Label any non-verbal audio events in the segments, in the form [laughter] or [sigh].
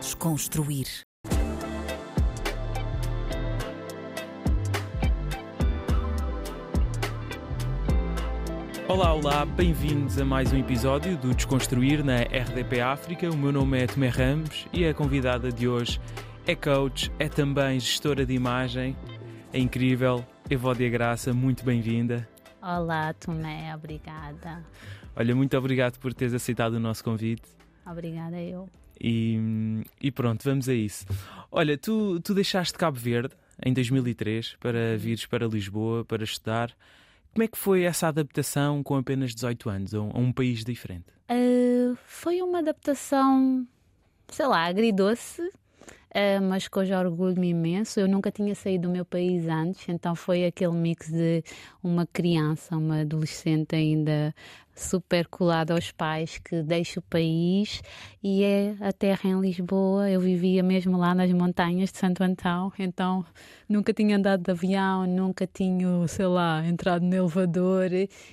Desconstruir. Olá, olá, bem-vindos a mais um episódio do Desconstruir na RDP África. O meu nome é Tomé Ramos e a convidada de hoje é coach, é também gestora de imagem, é incrível, Evódia Graça, muito bem-vinda. Olá, Tomé, obrigada. Olha, muito obrigado por teres aceitado o nosso convite. Obrigada eu. E, e pronto, vamos a isso. Olha, tu, tu deixaste Cabo Verde em 2003 para vires para Lisboa para estudar. Como é que foi essa adaptação com apenas 18 anos a um, a um país diferente? Uh, foi uma adaptação, sei lá, agridoce, uh, mas que hoje orgulho-me imenso. Eu nunca tinha saído do meu país antes, então foi aquele mix de uma criança, uma adolescente ainda super colada aos pais que deixa o país e é a terra em Lisboa. Eu vivia mesmo lá nas montanhas de Santo Antão, então nunca tinha andado de avião, nunca tinha, sei lá, entrado no elevador.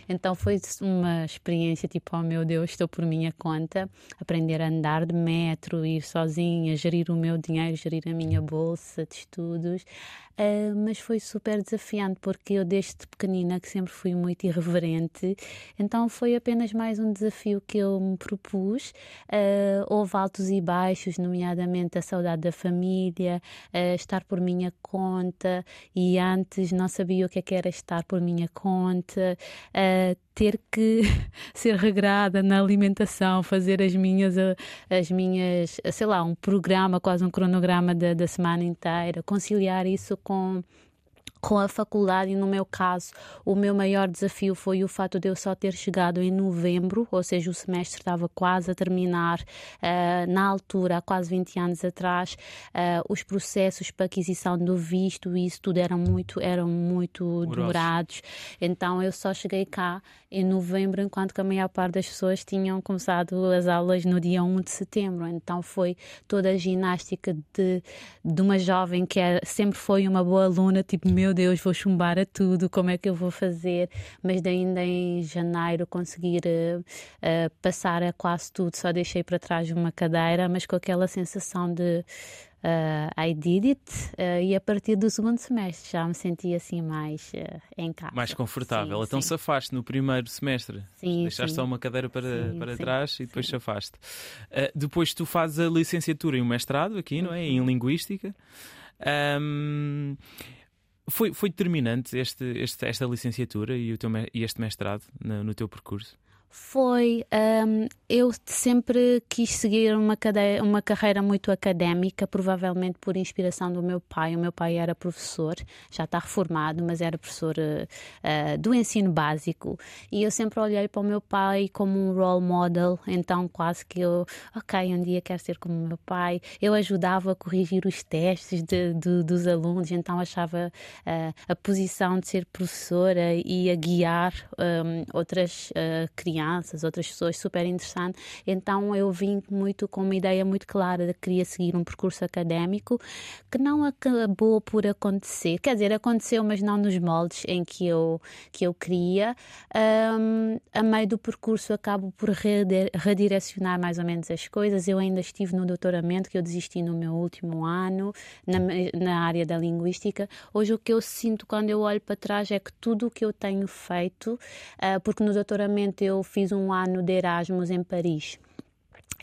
Então foi uma experiência tipo, oh meu Deus, estou por minha conta. Aprender a andar de metro, ir sozinha, gerir o meu dinheiro, gerir a minha bolsa de estudos. Uh, mas foi super desafiante porque eu desde pequenina que sempre fui muito irreverente, então foi apenas mais um desafio que eu me propus. Uh, houve altos e baixos, nomeadamente a saudade da família, uh, estar por minha conta e antes não sabia o que, é que era estar por minha conta ter que [laughs] ser regrada na alimentação, fazer as minhas, as minhas, sei lá, um programa, quase um cronograma da, da semana inteira, conciliar isso com com a faculdade, e no meu caso, o meu maior desafio foi o fato de eu só ter chegado em novembro, ou seja, o semestre estava quase a terminar. Uh, na altura, há quase 20 anos atrás, uh, os processos para aquisição do visto e isso tudo eram muito, eram muito demorados. Então, eu só cheguei cá em novembro, enquanto que a maior parte das pessoas tinham começado as aulas no dia 1 de setembro. Então, foi toda a ginástica de, de uma jovem que era, sempre foi uma boa aluna, tipo, meu Deus, vou chumbar a tudo, como é que eu vou fazer? Mas ainda em janeiro conseguir uh, uh, passar a quase tudo, só deixei para trás uma cadeira, mas com aquela sensação de uh, I did it uh, e a partir do segundo semestre já me senti assim mais uh, em casa. Mais confortável. Sim, então sim. safaste no primeiro semestre. Sim, Deixaste sim. só uma cadeira para, para trás e depois safaste. Uh, depois tu fazes a licenciatura e o mestrado aqui, não é? Em Linguística. Um, foi, foi determinante este, este, esta licenciatura e, o teu, e este mestrado no, no teu percurso? Foi. Um, eu sempre quis seguir uma, uma carreira muito académica, provavelmente por inspiração do meu pai. O meu pai era professor, já está reformado, mas era professor uh, do ensino básico. E eu sempre olhei para o meu pai como um role model, então quase que eu, ok, um dia quero ser como o meu pai. Eu ajudava a corrigir os testes de, de, dos alunos, então achava uh, a posição de ser professora e a guiar um, outras uh, crianças crianças, outras pessoas super interessante. Então eu vim muito com uma ideia muito clara de que queria seguir um percurso académico que não acabou por acontecer. Quer dizer, aconteceu, mas não nos moldes em que eu, que eu queria. Um, a meio do percurso acabo por redirecionar mais ou menos as coisas. Eu ainda estive no doutoramento, que eu desisti no meu último ano, na, na área da linguística. Hoje o que eu sinto quando eu olho para trás é que tudo o que eu tenho feito, uh, porque no doutoramento eu fiz um ano de Erasmus em Paris.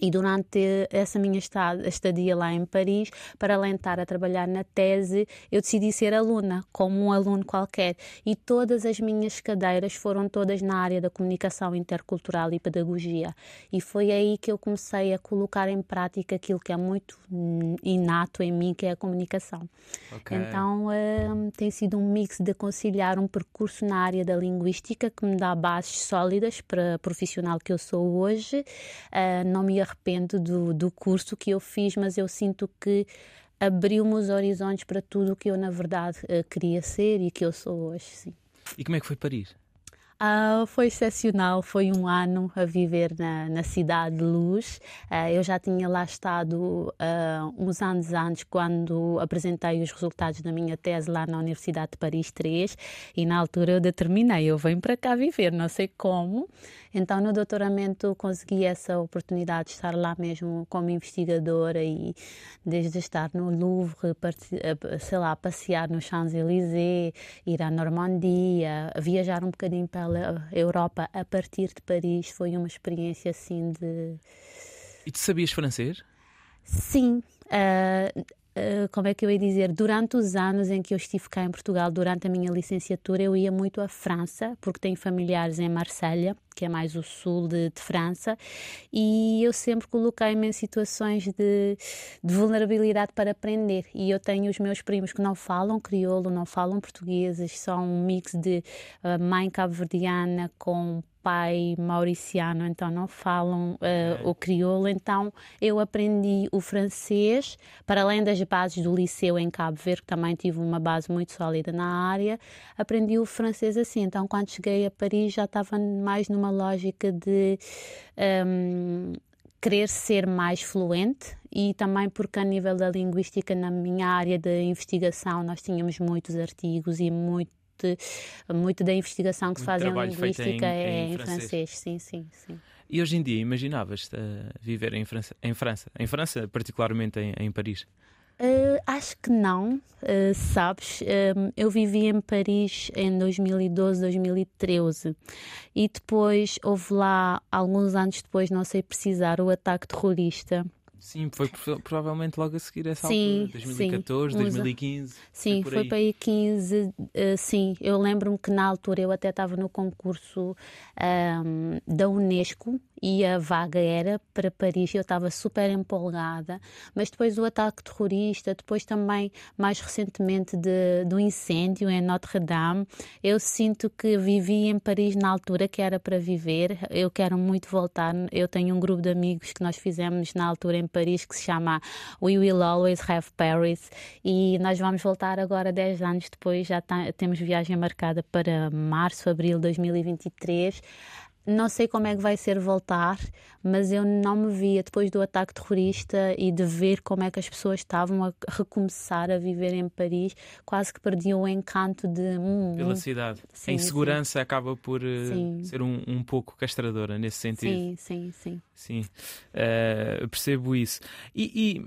E durante essa minha estadia lá em Paris, para alentar a trabalhar na tese, eu decidi ser aluna, como um aluno qualquer. E todas as minhas cadeiras foram todas na área da comunicação intercultural e pedagogia. E foi aí que eu comecei a colocar em prática aquilo que é muito inato em mim, que é a comunicação. Okay. Então um, tem sido um mix de conciliar um percurso na área da linguística que me dá bases sólidas para a profissional que eu sou hoje. Uh, não me arrependo do, do curso que eu fiz, mas eu sinto que abriu-me os horizontes para tudo o que eu, na verdade, eh, queria ser e que eu sou hoje. Sim. E como é que foi Paris? Uh, foi excepcional, foi um ano a viver na, na Cidade de Luz. Uh, eu já tinha lá estado uh, uns anos antes, quando apresentei os resultados da minha tese lá na Universidade de Paris 3, e na altura eu determinei: eu venho para cá viver, não sei como. Então, no doutoramento, consegui essa oportunidade de estar lá mesmo como investigadora e desde estar no Louvre, sei lá, passear no Champs-Élysées, ir à Normandia, viajar um bocadinho pela Europa a partir de Paris, foi uma experiência assim de. E tu sabias francês? Sim. Uh, Uh, como é que eu ia dizer, durante os anos em que eu estive cá em Portugal, durante a minha licenciatura, eu ia muito à França, porque tenho familiares em Marselha, que é mais o sul de, de França, e eu sempre coloquei-me em situações de, de, vulnerabilidade para aprender. E eu tenho os meus primos que não falam crioulo, não falam portugueses, são um mix de uh, mãe cabo-verdiana com pai mauriciano, então não falam uh, o crioulo. Então eu aprendi o francês, para além das bases do liceu em Cabo Verde, que também tive uma base muito sólida na área, aprendi o francês assim. Então quando cheguei a Paris já estava mais numa lógica de. Um, ehm, querer ser mais fluente e também porque a nível da linguística na minha área de investigação nós tínhamos muitos artigos e muito muito da investigação que se faz em linguística em, é em, francês. francês. Sim, sim, sim. E hoje em dia imaginavas-te viver em França, em França, em França, particularmente em, em Paris? Uh, acho que não, uh, sabes? Uh, eu vivi em Paris em 2012, 2013 e depois houve lá, alguns anos depois, não sei precisar, o ataque terrorista Sim, foi provavelmente logo a seguir essa sim, altura, 2014, sim, 2015. Sim, foi, para aí 15. Uh, sim, eu lembro-me que na altura eu até estava no concurso um, da Unesco e a vaga era para Paris. Eu estava super empolgada, mas depois do ataque terrorista, depois também, mais recentemente, de, do incêndio em Notre-Dame, eu sinto que vivi em Paris na altura que era para viver. Eu quero muito voltar. Eu tenho um grupo de amigos que nós fizemos na altura em Paris que se chama We Will Always Have Paris e nós vamos voltar agora 10 anos depois. Já tá, temos viagem marcada para março, abril de 2023. Não sei como é que vai ser voltar, mas eu não me via depois do ataque terrorista e de ver como é que as pessoas estavam a recomeçar a viver em Paris, quase que perdiam o encanto de. Hum, Pela hum. cidade. Sim, a insegurança sim. acaba por uh, ser um, um, pouco castradora nesse sentido. Sim, sim, sim. Sim, uh, percebo isso. E, e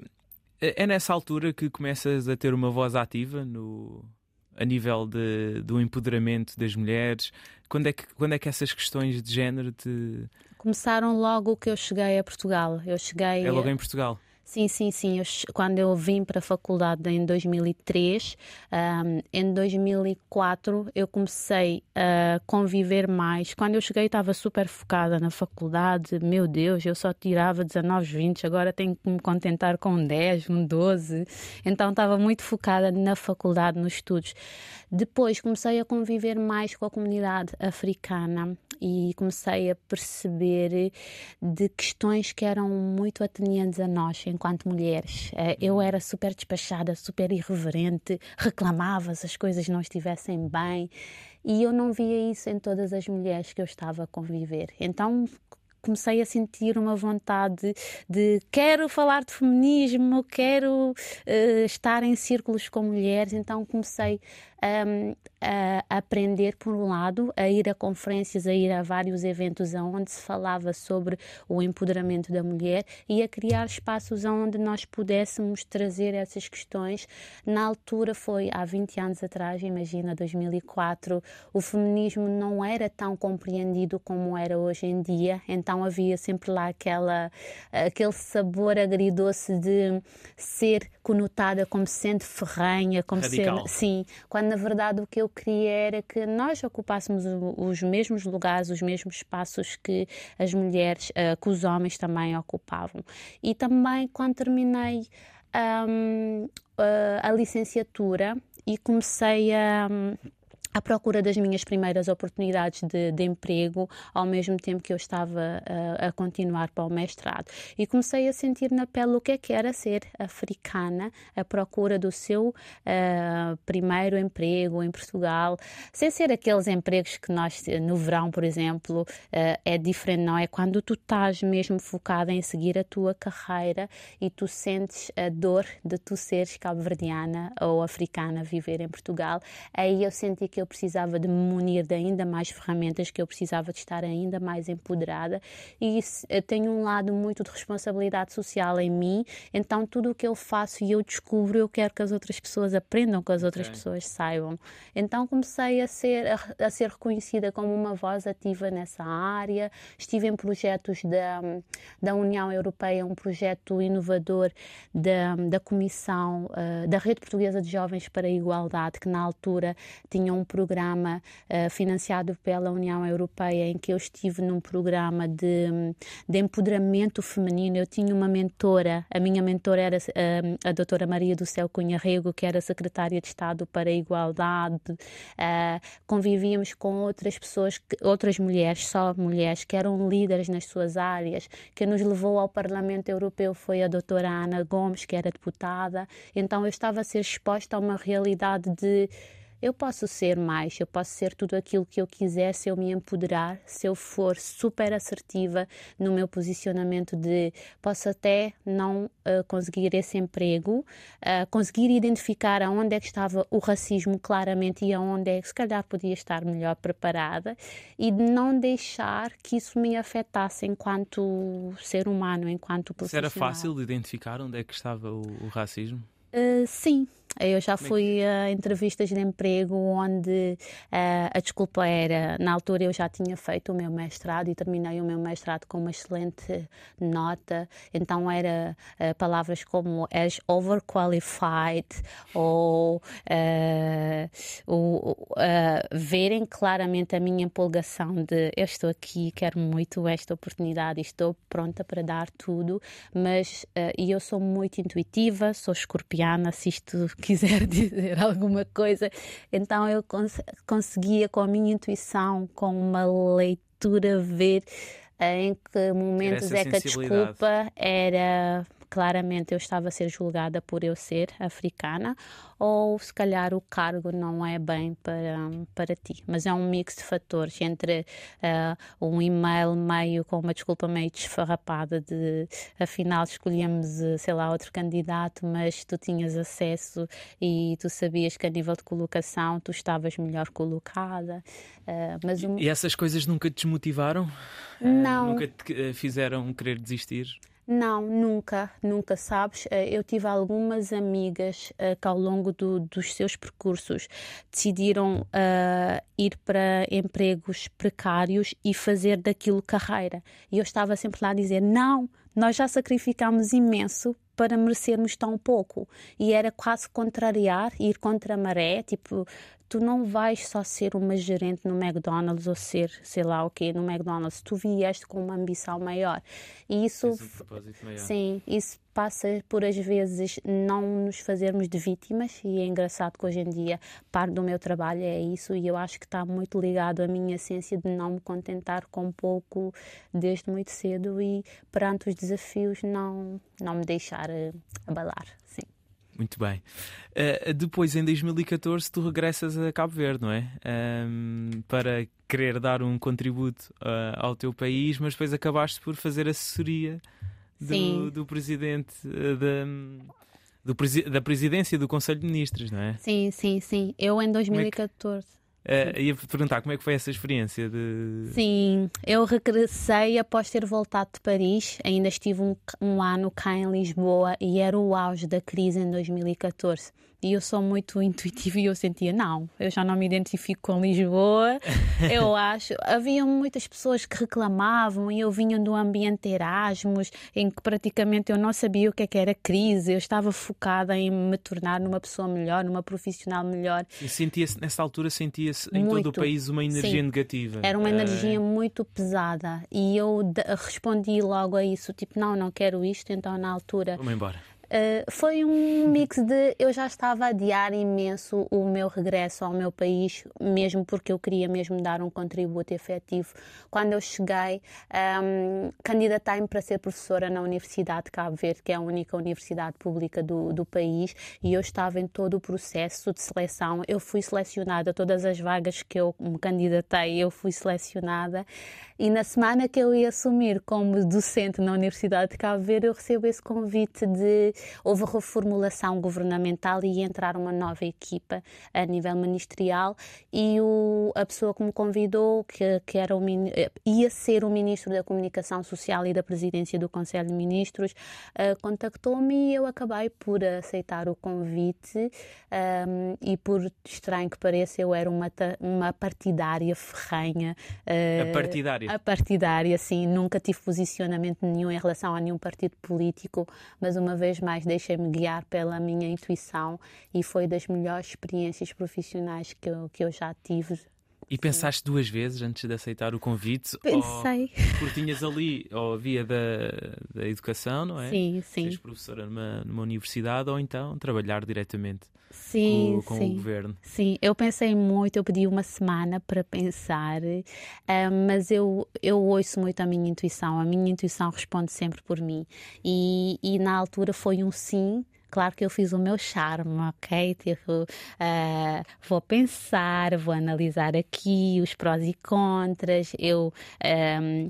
eh, é nessa altura que começas a ter uma voz ativa no, a nível de, do empoderamento das mulheres? Quando é, que, quando é que essas questões de género te. Começaram logo que eu cheguei a Portugal. Eu cheguei. É logo em Portugal? Sim, sim, sim. Eu, quando eu vim para a faculdade em 2003, um, em 2004 eu comecei a conviver mais. Quando eu cheguei estava super focada na faculdade. Meu Deus, eu só tirava 19, 20, agora tenho que me contentar com 10, um 12. Então estava muito focada na faculdade, nos estudos. Depois comecei a conviver mais com a comunidade africana e comecei a perceber de questões que eram muito atenientes a nós enquanto mulheres. Eh, eu uhum. era super despachada, super irreverente, reclamava se as coisas não estivessem bem e eu não via isso em todas as mulheres que eu estava a conviver. Então comecei a sentir uma vontade de quero falar de feminismo, quero uh, estar em círculos com mulheres, então comecei um, a aprender, por um lado, a ir a conferências, a ir a vários eventos onde se falava sobre o empoderamento da mulher e a criar espaços onde nós pudéssemos trazer essas questões. Na altura foi há 20 anos atrás, imagina, 2004, o feminismo não era tão compreendido como era hoje em dia, então havia sempre lá aquela, aquele sabor agridoce de ser conotada como sendo ferranha, como Radical. ser. Sim, quando na verdade o que eu queria era que nós ocupássemos os mesmos lugares, os mesmos espaços que as mulheres, uh, que os homens também ocupavam. E também quando terminei um, uh, a licenciatura e comecei a à procura das minhas primeiras oportunidades de, de, emprego, ao mesmo tempo que eu estava a, a, continuar para o mestrado. E comecei a sentir na pele o que é que era ser africana, à procura do seu uh, primeiro emprego em Portugal, sem ser aqueles empregos que nós, no verão, por exemplo, uh, é diferente, não é? Quando tu estás mesmo focada em seguir a tua carreira e tu sentes a dor de tu seres cabo-verdiana ou africana viver em Portugal, aí eu senti que eu precisava de me munir de ainda mais ferramentas, que eu precisava de estar ainda mais empoderada e eu tenho um lado muito de responsabilidade social em mim, então tudo o que eu faço e eu descubro, eu quero que as outras pessoas aprendam, que as outras okay. pessoas saibam. Então comecei a ser, a, a, ser reconhecida como uma voz ativa nessa área, estive em projetos da, da União Europeia, um projeto inovador da, da Comissão uh, da Rede Portuguesa de Jovens para a Igualdade, que na altura tinha um programa uh, financiado pela União Europeia, em que eu estive num programa de, de empoderamento feminino. Eu tinha uma mentora, a minha mentora era uh, a doutora Maria do Céu Cunha Rego, que era secretária de Estado para a Igualdade. Uh, convivíamos com outras pessoas, outras mulheres, só mulheres, que eram líderes nas suas áreas. Que nos levou ao Parlamento Europeu foi a doutora Ana Gomes, que era deputada. Então eu estava a ser exposta a uma realidade de eu posso ser mais, eu posso ser tudo aquilo que eu quiser se eu me empoderar, se eu for super assertiva no meu posicionamento de posso até não uh, conseguir esse emprego, uh, conseguir identificar aonde é que estava o racismo claramente e aonde é que se calhar podia estar melhor preparada e de não deixar que isso me afetasse enquanto ser humano, enquanto profissional. Isso era fácil de identificar onde é que estava o, o racismo? Uh, sim, eu já fui a entrevistas de emprego onde uh, a desculpa era, na altura eu já tinha feito o meu mestrado e terminei o meu mestrado com uma excelente nota, então era uh, palavras como és overqualified ou uh, verem claramente a minha empolgação de eu estou aqui, quero muito esta oportunidade, estou pronta para dar tudo, mas e eu sou muito intuitiva, sou escorpiana, assisto quiser [laughs] dizer alguma coisa. Então eu cons conseguia, com a minha intuição, com uma leitura, ver em que momentos é que a desculpa era claramente eu estava a ser julgada por eu ser africana ou se calhar o cargo não é bem para, para ti. Mas é um mix de fatores entre uh, um e-mail meio com uma desculpa meio desfarrapada de afinal escolhemos, eh, sei lá, outro candidato, mas tu tinhas acesso e tu sabias que a nível de colocação tu estavas melhor colocada. Uh, mas um... E essas coisas nunca te desmotivaram? Não. Uh, nunca te fizeram querer desistir? Não, nunca, nunca sabes. Eh, eu tive algumas amigas uh, que ao longo do, dos seus percursos decidiram uh, ir para empregos precários e fazer daquilo carreira. E eu estava sempre lá a dizer: não, nós já sacrificamos imenso para merecermos tão pouco. E era quase contrariar, ir contra a maré, tipo, tu não vais só ser uma gerente no McDonald's ou ser, sei lá o quê, no McDonald's. Tu vieste com uma ambição maior. E isso, um sim, isso passa por às vezes não nos fazermos de vítimas e é engraçado que hoje em dia parte do meu trabalho é isso e eu acho que está muito ligado à minha essência de não me contentar com pouco desde muito cedo e perante os desafios não não me deixar uh, abalar, sim. Muito bem. Uh, depois, em 2014, tu regressas a Cabo Verde, não é? Um, para querer dar um contributo uh, ao teu país, mas depois acabaste por fazer assessoria do, do presidente uh, da. Do, da presidência do Conselho de Ministros, não é? Sim, sim, sim. Eu em 2014. Uh, ia perguntar como é que foi essa experiência de. Sim, eu regressei após ter voltado de Paris. Ainda estive um, um ano cá em Lisboa e era o auge da crise em 2014. E eu sou muito [laughs] intuitiva e eu sentia, não, eu já não me identifico com Lisboa. [laughs] eu acho. Havia muitas pessoas que reclamavam e eu vinha do ambiente Erasmus, em que praticamente eu não sabia o que, é que era crise. Eu estava focada em me tornar numa pessoa melhor, numa profissional melhor. E sentia-se, nessa altura, sentia-se em todo o país uma energia Sim. negativa. Era uma energia é... muito pesada. E eu respondi logo a isso, tipo, não, não quero isto. Então, na altura. Vamos embora Uh, foi um mix de eu já estava a adiar imenso o meu regresso ao meu país, mesmo porque eu queria mesmo dar um contributo efetivo. Quando eu cheguei, um, candidatei-me para ser professora na Universidade de Cabo Verde, que é a única universidade pública do, do país, e eu estava em todo o processo de seleção. Eu fui selecionada, todas as vagas que eu me candidatei, eu fui selecionada. E na semana que eu ia assumir como docente na Universidade de Cabo Verde, eu recebo esse convite de houve reformulação governamental e entrar uma nova equipa a nível ministerial e o, a pessoa que me convidou, que, que era o, ia ser o Ministro da Comunicação Social e da Presidência do Conselho de Ministros, uh, contactou-me e eu acabei por aceitar o convite um, e por estranho que pareça, eu era uma, uma partidária ferrenha. Uh, a partidária? A partidária, sim. Nunca tive posicionamento nenhum em relação a nenhum partido político, mas uma vez mais deixei-me guiar pela minha intuição e foi das melhores experiências profissionais que eu, que eu já tive e pensaste duas vezes antes de aceitar o convite? Pensei. Ou, porque tinhas ali, ou via da, da educação, não é? Sim, sim. Seres professora numa, numa universidade ou então trabalhar diretamente sim, com, com sim. o governo. Sim, eu pensei muito, eu pedi uma semana para pensar, uh, mas eu, eu ouço muito a minha intuição, a minha intuição responde sempre por mim. E, e na altura foi um sim Claro que eu fiz o meu charme, ok? Tipo, uh, vou pensar, vou analisar aqui os prós e contras. Eu. Um,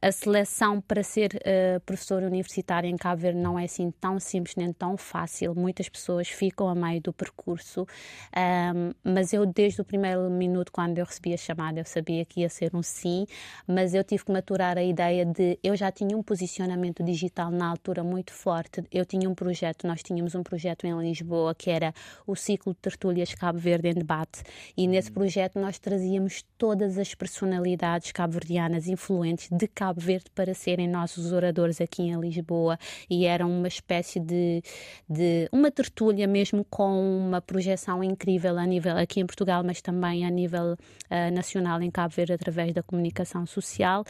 a seleção para ser uh, professora universitária em Cabo Verde não é assim tão simples nem tão fácil. Muitas pessoas ficam a meio do percurso, um, mas eu desde o primeiro minuto quando eu recebi a chamada eu sabia que ia ser um sim, mas eu tive que maturar a ideia de eu já tinha um posicionamento digital na altura muito forte. Eu tinha um projeto, nós tínhamos um projeto em Lisboa que era o ciclo de tertúlias Cabo Verde em debate e nesse uhum. projeto nós trazíamos todas as personalidades cabo-verdianas influentes de Cabo Verde para serem nossos oradores aqui em Lisboa e era uma espécie de, de uma tertúlia mesmo com uma projeção incrível a nível aqui em Portugal, mas também a nível uh, nacional em Cabo Verde através da comunicação social.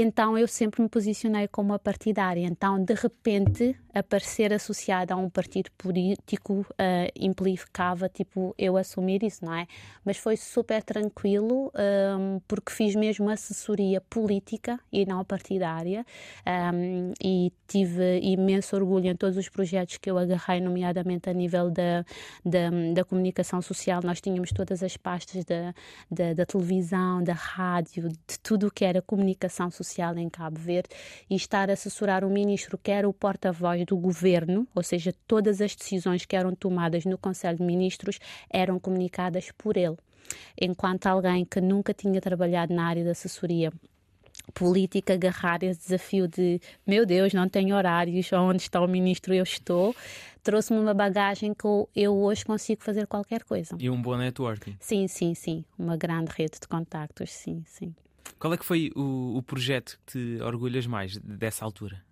Então eu sempre me posicionei como a partidária. Então, de repente, aparecer associada a um partido político uh, implicava tipo eu assumir isso, não é? Mas foi super tranquilo um, ehm, porque fiz mesmo assessoria política e não partidária um, ehm, e tive imenso orgulho em todos os projetos que eu agarrei, nomeadamente a nível da, da, da comunicação social. Nós tínhamos todas as pastas da, da, da televisão, da rádio, de tudo o que era comunicação social em Cabo Verde e estar a assessorar o ministro que era o porta-voz do governo, ou seja, todas as decisões que eram tomadas no Conselho de Ministros eram comunicadas por ele. Enquanto alguém que nunca tinha trabalhado na área da assessoria política agarrar esse desafio de meu Deus, não tenho horários, onde está o ministro eu estou, trouxe-me uma bagagem que eu hoje consigo fazer qualquer coisa. E um bom networking. Sim, sim, sim. Uma grande rede de contactos, sim, sim. Qual é que foi o, o projeto que te orgulhas mais dessa altura?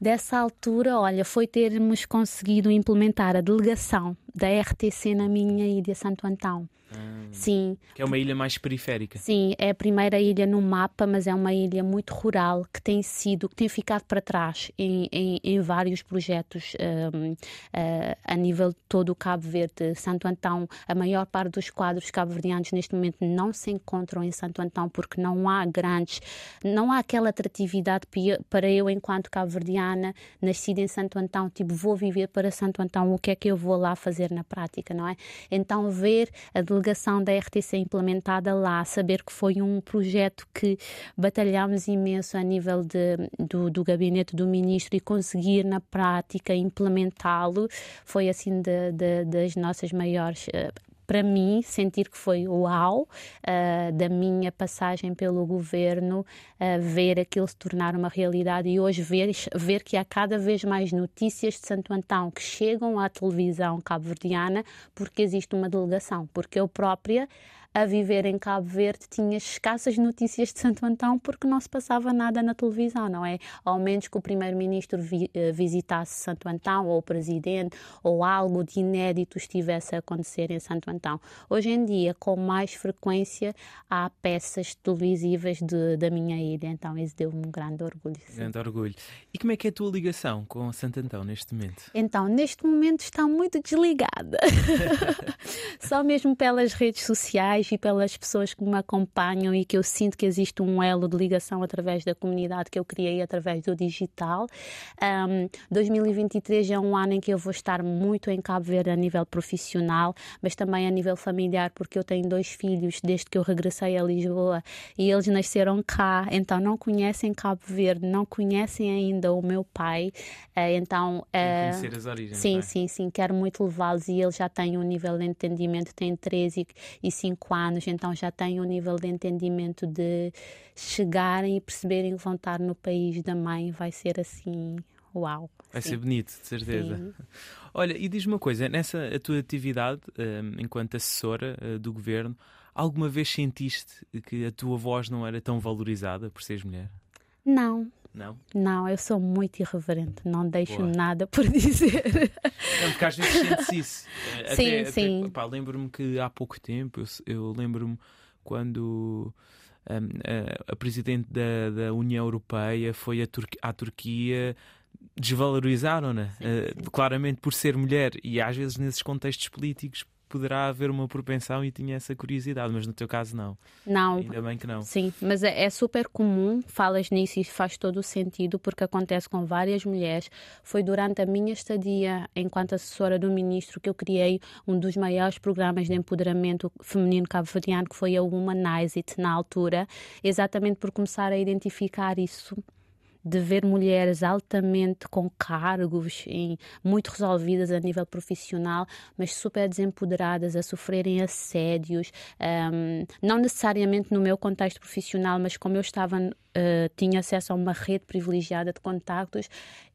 Dessa altura, olha, foi termos conseguido implementar a delegação da RTC na minha ilha Santo Antão. Ah, sim. Que é uma ilha mais periférica. Sim, é a primeira ilha no mapa, mas é uma ilha muito rural que tem sido, que tem ficado para trás em, em, em vários projetos um, uh, ah, a nível de todo o Cabo Verde. Santo Antão, a maior parte dos quadros cabo-verdianos neste momento não se encontram em Santo Antão porque não há grandes, não há aquela atratividade para eu, enquanto cabo-verdiana, nascida em Santo Antão, tipo, vou viver para Santo Antão, o que é que eu vou lá fazer na prática, não é? Então, ver a delegação da RTC implementada lá, saber que foi um projeto que batalhámos imenso a nível de, do, do gabinete do ministro e conseguir na prática implementá-lo. Foi assim de, de, das nossas maiores uh, para mim, sentir que foi uau uh, da minha passagem pelo governo, uh, ver aquilo se tornar uma realidade e hoje ver, ver que há cada vez mais notícias de Santo Antão que chegam à televisão cabo-verdiana porque existe uma delegação, porque eu própria a viver em Cabo Verde tinha escassas notícias de Santo Antão porque não se passava nada na televisão, não é? Ao menos que o primeiro-ministro vi, uh, visitasse Santo Antão ou o presidente ou algo de inédito estivesse a acontecer em Santo Antão. Hoje em dia, com mais frequência, há peças televisivas de, da minha ilha, então isso deu-me um grande orgulho. Sim. Grande orgulho. E como é que é a tua ligação com Santo Antão neste momento? Então, neste momento está muito desligada. [laughs] Só mesmo pelas redes sociais e pelas pessoas que me acompanham e que eu sinto que existe um elo de ligação através da comunidade que eu criei através do digital. Um, 2023 é um ano em que eu vou estar muito em Cabo Verde a nível profissional, mas também a nível familiar, porque eu tenho dois filhos desde que eu regressei a Lisboa e eles nasceram cá, então não conhecem Cabo Verde, não conhecem ainda o meu pai, uh, então uh, conhecer as origens. Sim, é? sim, sim, quero muito levá-los e eles já têm um nível de entendimento, têm 13 e 5 anos, então já têm um nível de entendimento de chegarem e perceberem que vão estar no país da mãe, vai ser assim Uau! Vai sim. ser bonito, de certeza. Sim. [laughs] Olha, e diz-me uma coisa: nessa a tua atividade um, enquanto assessora uh, do governo, alguma vez sentiste que a tua voz não era tão valorizada por seres mulher? Não. Não? Não, eu sou muito irreverente, não deixo Boa. nada por [laughs] dizer. Não, porque às vezes sentes isso. Sim, até, sim. lembro-me que há pouco tempo, eu, eu lembro-me quando um, a, a, Presidente da, da União Europeia foi à Turquia desvalorizaram-na, uh, claramente por ser mulher, e às vezes nesses contextos políticos poderá haver uma propensão e tinha essa curiosidade, mas no teu caso não. Não. Ainda bem que não. Sim, mas é, é, super comum, falas nisso e faz todo o sentido, porque acontece com várias mulheres. Foi durante a minha estadia enquanto assessora do ministro que eu criei um dos maiores programas de empoderamento feminino cabo-verdiano, que foi a Womanize It, na altura, exatamente por começar a identificar isso de ver mulheres altamente com cargos, em, muito resolvidas a nível profissional, mas super desempoderadas, a sofrerem assédios, um, não necessariamente no meu contexto profissional, mas como eu estava, uh, tinha acesso a uma rede privilegiada de contactos,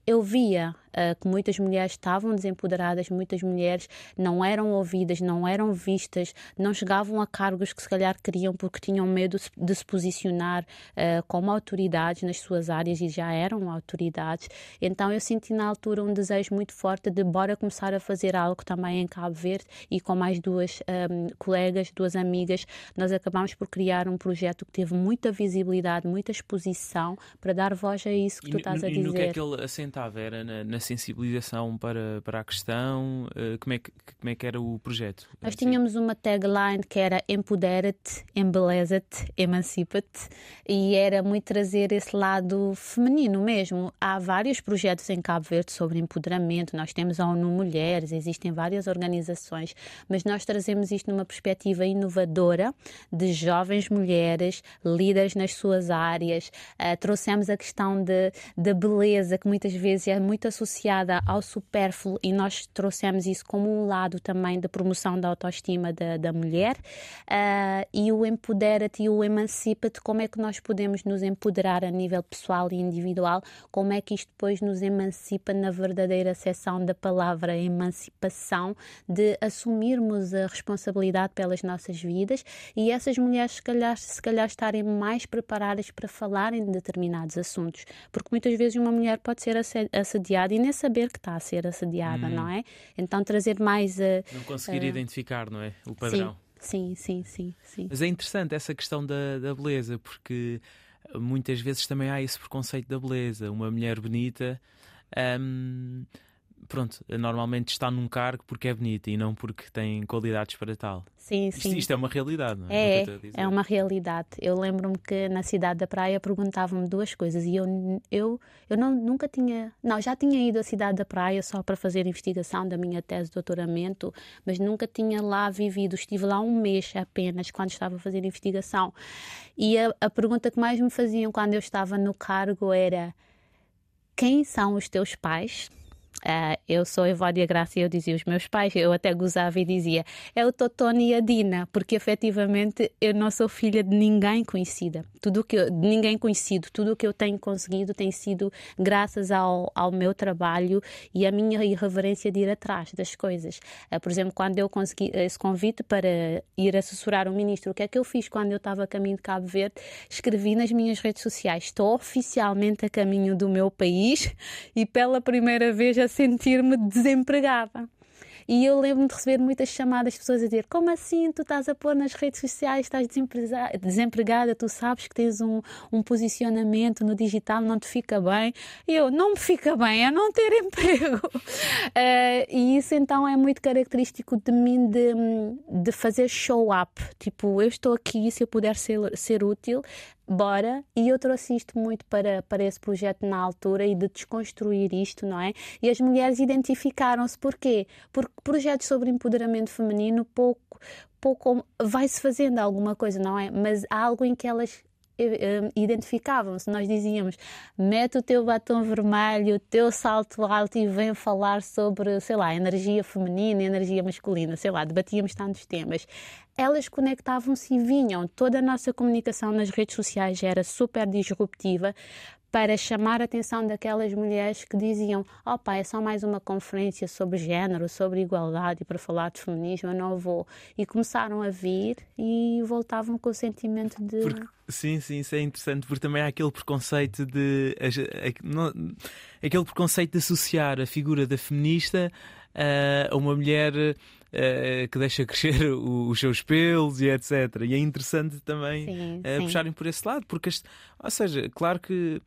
eu via que muitas mulheres estavam desempoderadas, muitas mulheres não eram ouvidas, não eram vistas, não chegavam a cargos que se calhar queriam porque tinham medo de se posicionar uh, como autoridades nas suas áreas e já eram autoridades. Então eu senti na altura um desejo muito forte de bora começar a fazer algo também em Cabo Verde e com mais duas um, colegas, duas amigas, nós acabamos por criar um projeto que teve muita visibilidade, muita exposição para dar voz a isso que e, tu estás a e dizer. No que é que ele assenta estava? Era na, na sensibilização para, para a questão? Uh, como, é que, como é que era o projeto? Nós tínhamos uma tagline que era Empodera-te, embeleza-te, emancipa-te e era muito trazer esse lado feminino mesmo. Há vários projetos em Cabo Verde sobre empoderamento, nós temos a ONU Mulheres, existem várias organizações, mas nós trazemos isto numa perspectiva inovadora de jovens mulheres, líderes nas suas áreas, uh, trouxemos a questão da beleza que muitas vezes é muito associada ao supérfluo e nós trouxemos isso como um lado também da promoção da autoestima da, da mulher uh, e o empodera-te e o emancipa-te, como é que nós podemos nos empoderar a nível pessoal e individual, como é que isto depois nos emancipa na verdadeira acessão da palavra emancipação, de assumirmos a responsabilidade pelas nossas vidas e essas mulheres se calhar, se calhar estarem mais preparadas para falarem de determinados assuntos, porque muitas vezes uma mulher pode ser assediada nem saber que está a ser assediada, hum. não é? Então trazer mais. Uh, não conseguir uh, identificar, não é? O padrão. Sim, sim, sim, sim. Mas é interessante essa questão da, da beleza, porque muitas vezes também há esse preconceito da beleza. Uma mulher bonita. Um, pronto, normalmente está num cargo porque é bonita e não porque tem qualidades para tal. Sim, isto, sim. Isto é uma realidade, não é? É, é uma realidade. Eu lembro-me que na cidade da praia perguntavam-me duas coisas e eu, eu, eu não, nunca tinha. Não, já tinha ido à cidade da praia só para fazer investigação da minha tese de doutoramento, mas nunca tinha lá vivido. Estive lá um mês apenas quando estava a fazer investigação. E a, a pergunta que mais me faziam quando eu estava no cargo era: quem são os teus pais? Uh, Eu sou Evódia Graça e eu dizia os meus pais, eu até gozava e dizia é o Totoni e a Dina, porque efetivamente eu não sou filha de ninguém conhecida. Tudo que eu, de ninguém conhecido, tudo o que eu tenho conseguido tem sido graças ao, ao meu trabalho e a minha irreverência de ir atrás das coisas. Uh, por exemplo, quando eu consegui esse convite para ir assessorar o ministro, o que é que eu fiz quando eu estava a caminho de Cabo Verde? Escrevi nas minhas redes sociais: estou oficialmente a caminho do meu país [laughs] e pela primeira vez sentir-me desempregada. E eu lembro-me de receber muitas chamadas de pessoas a dizer: Como assim tu estás a pôr nas redes sociais, estás desempregada, tu sabes que tens um, um posicionamento no digital, não te fica bem? E eu: Não me fica bem, é não ter [laughs] emprego. Uh, e isso então é muito característico de mim de, de fazer show up. Tipo, eu estou aqui, se eu puder ser, ser útil, bora. E eu trouxe isto muito para, para esse projeto na altura e de desconstruir isto, não é? E as mulheres identificaram-se. Porquê? Porque projetos sobre empoderamento feminino pouco, pouco vai-se fazendo alguma coisa, não é? Mas há algo em que elas identificavam-se. Nós dizíamos: mete o teu batom vermelho, o teu salto alto e vem falar sobre, sei lá, energia feminina, energia masculina, sei lá, debatíamos tantos temas. Elas conectavam-se e vinham. Toda a nossa comunicação nas redes sociais era super disruptiva, para chamar a atenção daquelas mulheres que diziam: Oh, pai, é só mais uma conferência sobre género, sobre igualdade, para falar de feminismo, eu não vou. E começaram a vir e voltavam com o sentimento de. Porque, sim, sim, isso é interessante, porque também há aquele preconceito de. aquele preconceito de associar a figura da feminista a uma mulher uh, que deixa crescer [laughs] o, os seus pelos e etc. E é interessante também sim, uh, sim. puxarem por esse lado, porque, este, ou seja, claro que.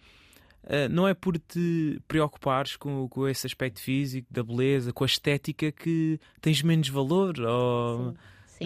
Uh, não é por te preocupares com, com esse aspecto físico, da beleza, com a estética que tens menos valor ou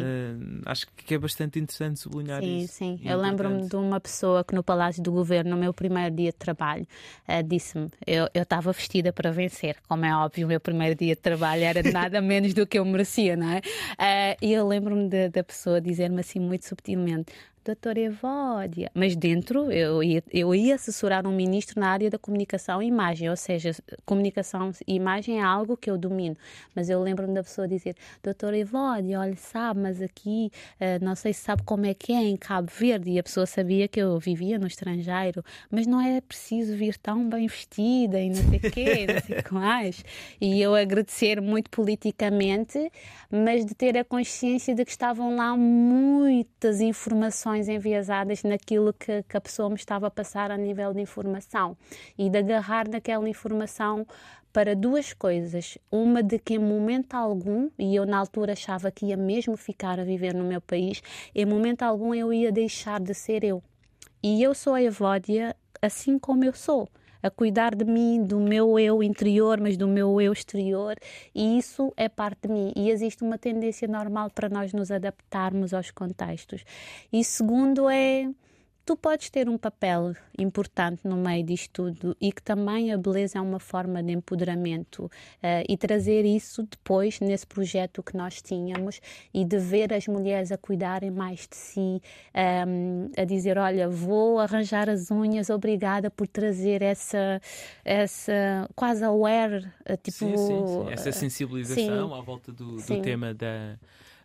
Uh, acho que é bastante interessante sublinhar sim, isso. Sim, sim. Eu lembro-me de uma pessoa que no Palácio do Governo, no meu primeiro dia de trabalho, uh, disse-me: eu estava vestida para vencer. Como é óbvio, o meu primeiro dia de trabalho era nada [laughs] menos do que eu merecia, não é? Uh, e eu lembro-me da pessoa dizer-me assim muito subtilmente: doutora Evódia. Mas dentro, eu ia, eu ia assessorar um ministro na área da comunicação e imagem, ou seja, comunicação e imagem é algo que eu domino. Mas eu lembro-me da pessoa dizer, doutora Evódia, olha, sabe, mas aqui, uh, não sei se sabe como é que é em Cabo Verde, e a pessoa sabia que eu vivia no estrangeiro, mas não é preciso vir tão bem vestida e não sei o quê, não sei o que mais. E eu agradecer muito politicamente, mas de ter a consciência de que estavam lá muitas informações informações enviesadas naquilo que, que, a pessoa me estava a passar a nível de informação e de agarrar naquela informação para duas coisas. Uma de que em momento algum, e eu na altura achava que ia mesmo ficar a viver no meu país, em momento algum eu ia deixar de ser eu. E eu sou a Evódia assim como eu sou a cuidar de mim, do meu eu interior, mas do meu eu exterior, e isso é parte de mim. E existe uma tendência normal para nós nos adaptarmos aos contextos. E segundo é tu podes ter um papel importante no meio disto tudo e que também a beleza é uma forma de empoderamento uh, e trazer isso depois nesse projeto que nós tínhamos e de ver as mulheres a cuidarem mais de si, um, ehm, a dizer, olha, vou arranjar as unhas, obrigada por trazer essa, essa quase aware, uh, tipo... Sim, sim, sim. Essa sensibilização sim. à volta do, do tema da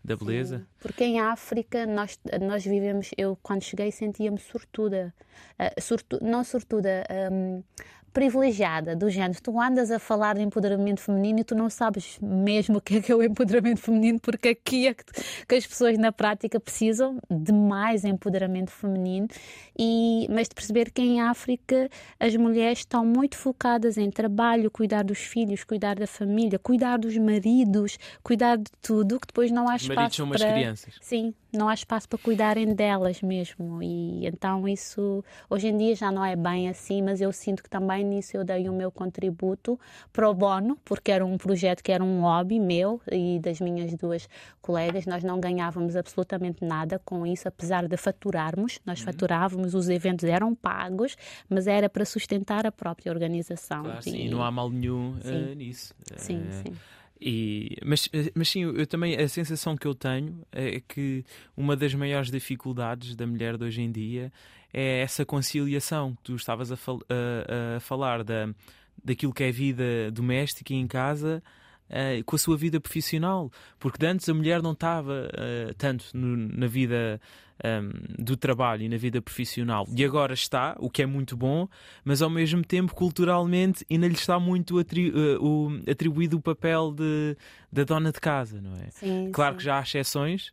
da beleza. Sim, porque em África nós, nós vivemos, eu quando cheguei sentia-me sortuda, uh, não sortuda, um, privilegiada, do género, tu andas a falar de empoderamento feminino e tu não sabes mesmo o que é que é o empoderamento feminino, porque aqui é que, que as pessoas na prática precisam de mais empoderamento feminino, e, mas de perceber que em África as mulheres estão muito focadas em trabalho, cuidar dos filhos, cuidar da família, cuidar dos maridos, cuidar de tudo, que depois não há espaço Maridos são para... crianças. Sim, não há espaço para cuidarem delas mesmo, e então isso hoje em dia já não é bem assim, mas eu sinto que também nisso eu dei o meu contributo pro bono, porque era um projeto que era um hobby meu e das minhas duas colegas. Nós não ganhávamos absolutamente nada com isso, apesar de faturarmos. Nós uhum. faturávamos, os eventos eram pagos, mas era para sustentar a própria organização. Claro, e... sim, não há mal nenhum uh, nisso. Sim, uh... sim. E, mas, mas sim, eu também a sensação que eu tenho é que uma das maiores dificuldades da mulher de hoje em dia é essa conciliação. Que tu estavas a, fal a, a falar da, daquilo que é vida doméstica e em casa uh, com a sua vida profissional. Porque antes a mulher não estava uh, tanto no, na vida um, do trabalho e na vida profissional. E agora está, o que é muito bom, mas ao mesmo tempo, culturalmente, ainda lhe está muito atri uh, o, atribuído o papel de, da dona de casa, não é? Sim, claro sim. que já há exceções.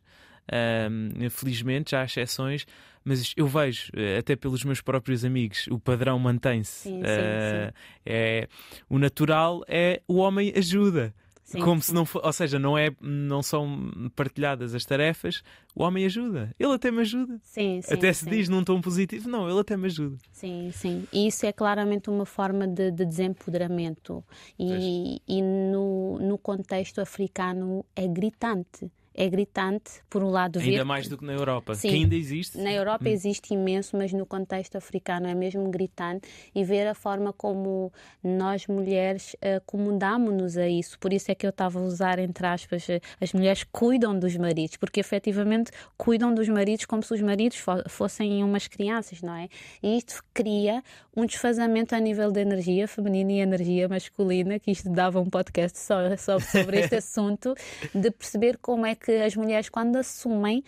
Um, felizmente já há exceções, mas eu vejo, até pelos meus próprios amigos, o padrão mantém-se. Uh, é, o natural é o homem ajuda. Sim, como sim. se não for, ou seja, não é, não são partilhadas as tarefas, o homem ajuda. Ele até me ajuda. Sim, sim, até se diz num tom positivo, não, ele até me ajuda. Sim, sim. E isso é claramente uma forma de, de desempoderamento. E, e no, no contexto africano é gritante é gritante, por um lado, ver. Ainda mais do que na Europa, Sim, que ainda existe. Na Europa hum. existe imenso, mas no contexto africano é mesmo gritante e ver a forma como nós mulheres acomodamos-nos a isso. Por isso é que eu estava a usar, entre aspas, as mulheres cuidam dos maridos, porque efetivamente cuidam dos maridos como se os maridos fossem umas crianças, não é? E isto cria um desfazamento a nível de energia feminina e energia masculina, que isto dava um podcast só, só sobre este [laughs] assunto, de perceber como é que que as mulheres, quando assumem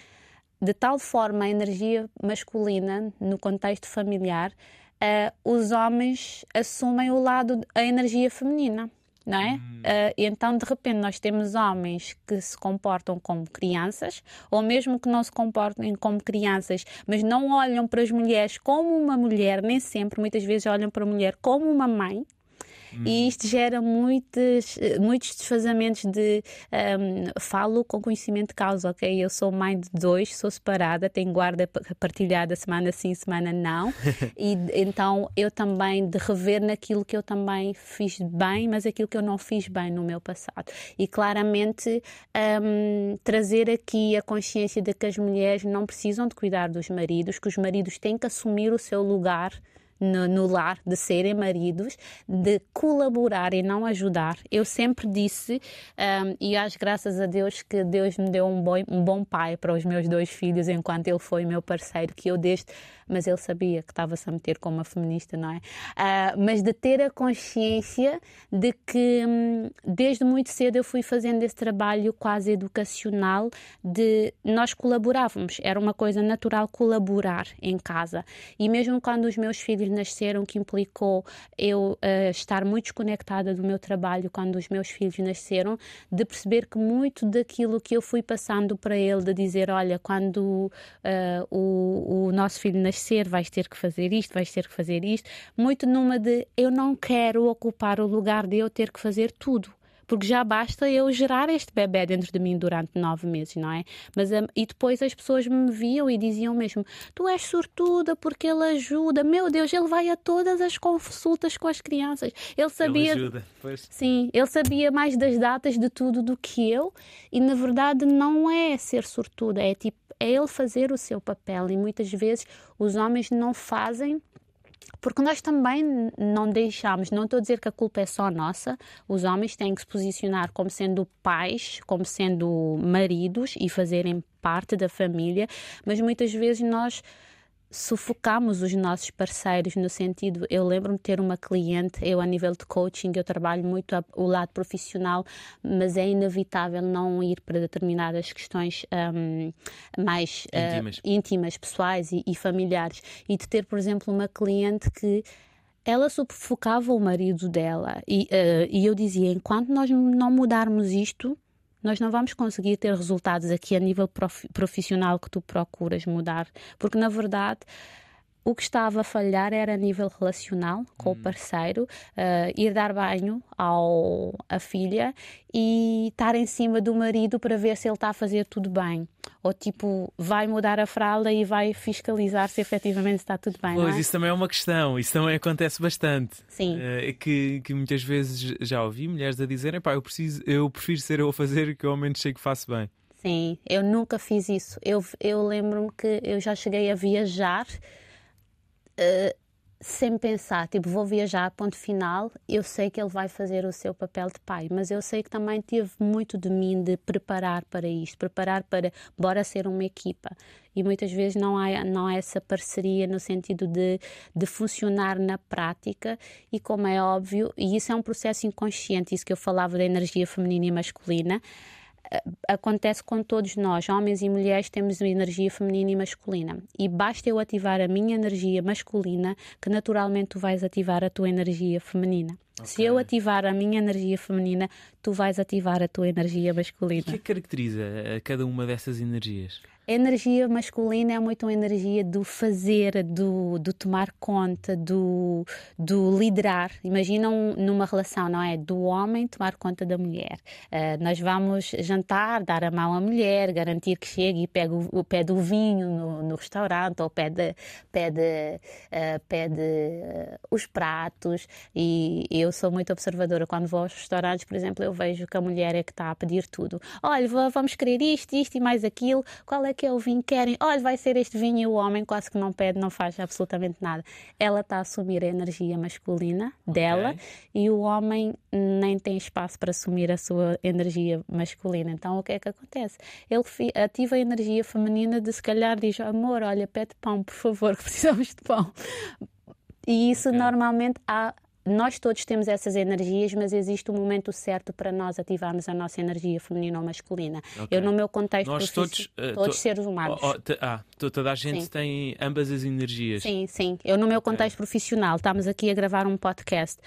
de tal forma a energia masculina no contexto familiar, uh, os homens assumem o lado, a energia feminina. Não é? Hum. Uh, então, de repente, nós temos homens que se comportam como crianças, ou mesmo que não se comportem como crianças, mas não olham para as mulheres como uma mulher, nem sempre, muitas vezes olham para a mulher como uma mãe, Uhum. E isto gera muitos, muitos desfazamentos de. Um, falo com conhecimento de causa, ok? Eu sou mãe de dois, sou separada, tenho guarda partilhada semana sim, semana não. [laughs] e então eu também de rever naquilo que eu também fiz bem, mas aquilo que eu não fiz bem no meu passado. E claramente um, trazer aqui a consciência de que as mulheres não precisam de cuidar dos maridos, que os maridos têm que assumir o seu lugar no, no, lar, de serem maridos, de colaborar e não ajudar. Eu sempre disse, um, e acho graças a Deus que Deus me deu um bom, um bom pai para os meus dois filhos enquanto ele foi meu parceiro, que eu desde mas ele sabia que estava-se a meter como uma feminista, não é? Uh, mas de ter a consciência de que hum, desde muito cedo eu fui fazendo esse trabalho quase educacional de nós colaborávamos, era uma coisa natural colaborar em casa. E mesmo quando os meus filhos nasceram, que implicou eu uh, estar muito desconectada do meu trabalho quando os meus filhos nasceram, de perceber que muito daquilo que eu fui passando para ele, de dizer, olha, quando uh, o, o nosso filho nasceu, ser, vais ter que fazer isto, vais ter que fazer isto, muito numa de eu não quero ocupar o lugar de eu ter que fazer tudo porque já basta eu gerar este bebê dentro de mim durante nove meses, não é? Mas, um, e depois as pessoas me viam e diziam mesmo: Tu és sortuda porque ele ajuda, meu Deus, ele vai a todas as consultas com as crianças. Ele sabia. Ele ajuda, pois. Sim, ele sabia mais das datas de tudo do que eu, e na verdade não é ser sortuda, é tipo é ele fazer o seu papel. E muitas vezes os homens não fazem porque nós também não deixamos, não estou a dizer que a culpa é só nossa, os homens têm que se posicionar como sendo pais, como sendo maridos e fazerem parte da família, mas muitas vezes nós sufocamos os nossos parceiros no sentido, eu lembro-me de ter uma cliente, eu a nível de coaching, eu trabalho muito a, o lado profissional, mas é inevitável não ir para determinadas questões um, mais íntimas, uh, íntimas pessoais e, e familiares. E de ter, por exemplo, uma cliente que ela sufocava o marido dela e, uh, e eu dizia, enquanto nós não mudarmos isto, nós não vamos conseguir ter resultados aqui a nível profissional que tu procuras mudar, porque na verdade o que estava a falhar era a nível relacional com hum. o parceiro, uh, ir dar banho ao a filha e estar em cima do marido para ver se ele está a fazer tudo bem. Ou tipo, vai mudar a fralda e vai fiscalizar se efetivamente está tudo bem. Pois, é? isso também é uma questão, isso também acontece bastante. Sim. Uh, que, que muitas vezes já ouvi mulheres a dizerem, pá, eu, preciso, eu prefiro ser eu a fazer que eu ao menos sei que faço bem. Sim, eu nunca fiz isso. Eu, eu lembro-me que eu já cheguei a viajar sem pensar, tipo, vou viajar, ponto final, eu sei que ele vai fazer o seu papel de pai, mas eu sei que também teve muito de mim de preparar para isto, preparar para, bora ser uma equipa. E muitas vezes não há, não há essa parceria no sentido de, de funcionar na prática, e como é óbvio, e isso é um processo inconsciente, isso que eu falava da energia feminina e masculina acontece com todos nós, homens e mulheres, temos uma energia feminina e masculina. E basta eu ativar a minha energia masculina, que naturalmente tu vais ativar a tua energia feminina. Okay. Se eu ativar a minha energia feminina, tu vais ativar a tua energia masculina. O que é que caracteriza cada uma dessas energias? A energia masculina é muito uma energia do fazer, do, do tomar conta, do, do liderar. Imaginam numa relação, não é? Do homem tomar conta da mulher. Uh, nós vamos jantar, dar a mão à mulher, garantir que chegue e pegue o, pede o vinho no, no restaurante ou pede, pede, uh, pede uh, os pratos. E eu sou muito observadora. Quando vou aos restaurantes, por exemplo, eu vejo que a mulher é que está a pedir tudo. Olha, vamos querer isto, isto e mais aquilo. Qual é que é o vinho querem, olha, vai ser este vinho e o homem quase que não pede, não faz absolutamente nada. Ela está a assumir a energia masculina dela okay. e o homem nem tem espaço para assumir a sua energia masculina. Então o que é que acontece? Ele ativa a energia feminina de se calhar diz, amor, olha, pede pão, por favor, [laughs] que precisamos de pão. E isso okay. normalmente há nós todos temos essas energias, mas existe um momento certo para nós ativarmos a nossa energia feminina ou masculina. Okay. Eu, no meu contexto, nós todos, uh, todos to seres humanos. Oh, oh, ah, toda a gente sim. tem ambas as energias. Sim, sim. Eu, no meu contexto okay. profissional, estamos aqui a gravar um podcast.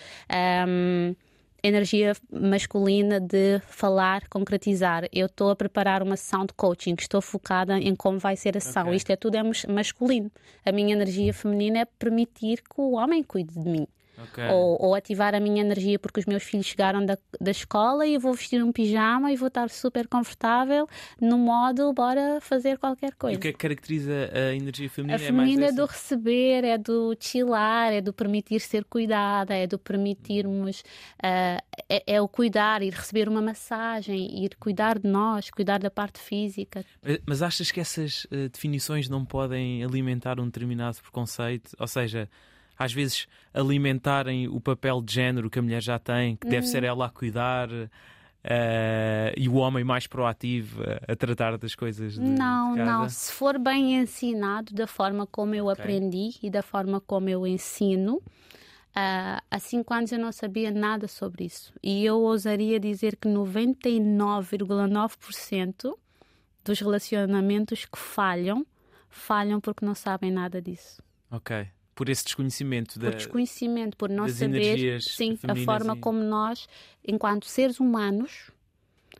Um, energia masculina de falar, concretizar. Eu estou a preparar uma sessão de coaching, estou focada em como vai ser a sessão. Okay. Isto é tudo é masculino. A minha energia feminina é permitir que o homem cuide de mim. Okay. Ou, ou, ativar a minha energia porque os meus filhos chegaram da, da escola e eu vou vestir um pijama e vou estar super confortável no modo bora fazer qualquer coisa. E o que é que caracteriza a energia feminina? A feminina é, é do receber, é do chilar, é do permitir ser cuidada, é do permitirmos, uh, é, é, o cuidar, ir receber uma massagem, ir cuidar de nós, cuidar da parte física. Mas, mas achas que essas uh, definições não podem alimentar um determinado preconceito? Ou seja, às vezes alimentarem o papel de género que a mulher já tem, que deve ser uhum. ela a cuidar. Uh, e o homem mais proativo a, a tratar das coisas de, não de não se for bem ensinado da forma como eu okay. aprendi e da forma como eu ensino uh, há cinco anos eu não sabia nada sobre isso e eu ousaria dizer que 99,9% dos relacionamentos que falham falham porque não sabem nada disso ok por esse desconhecimento por desconhecimento por não saber sim a forma e... como nós enquanto seres humanos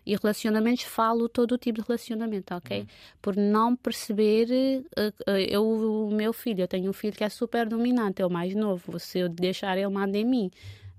e relacionamentos falo todo o tipo de relacionamento, ok? Uhum. Por não perceber, uh, uh, eu, o meu filho, eu tenho um filho que é super dominante, é o mais novo, se eu deixar ele manda em mim,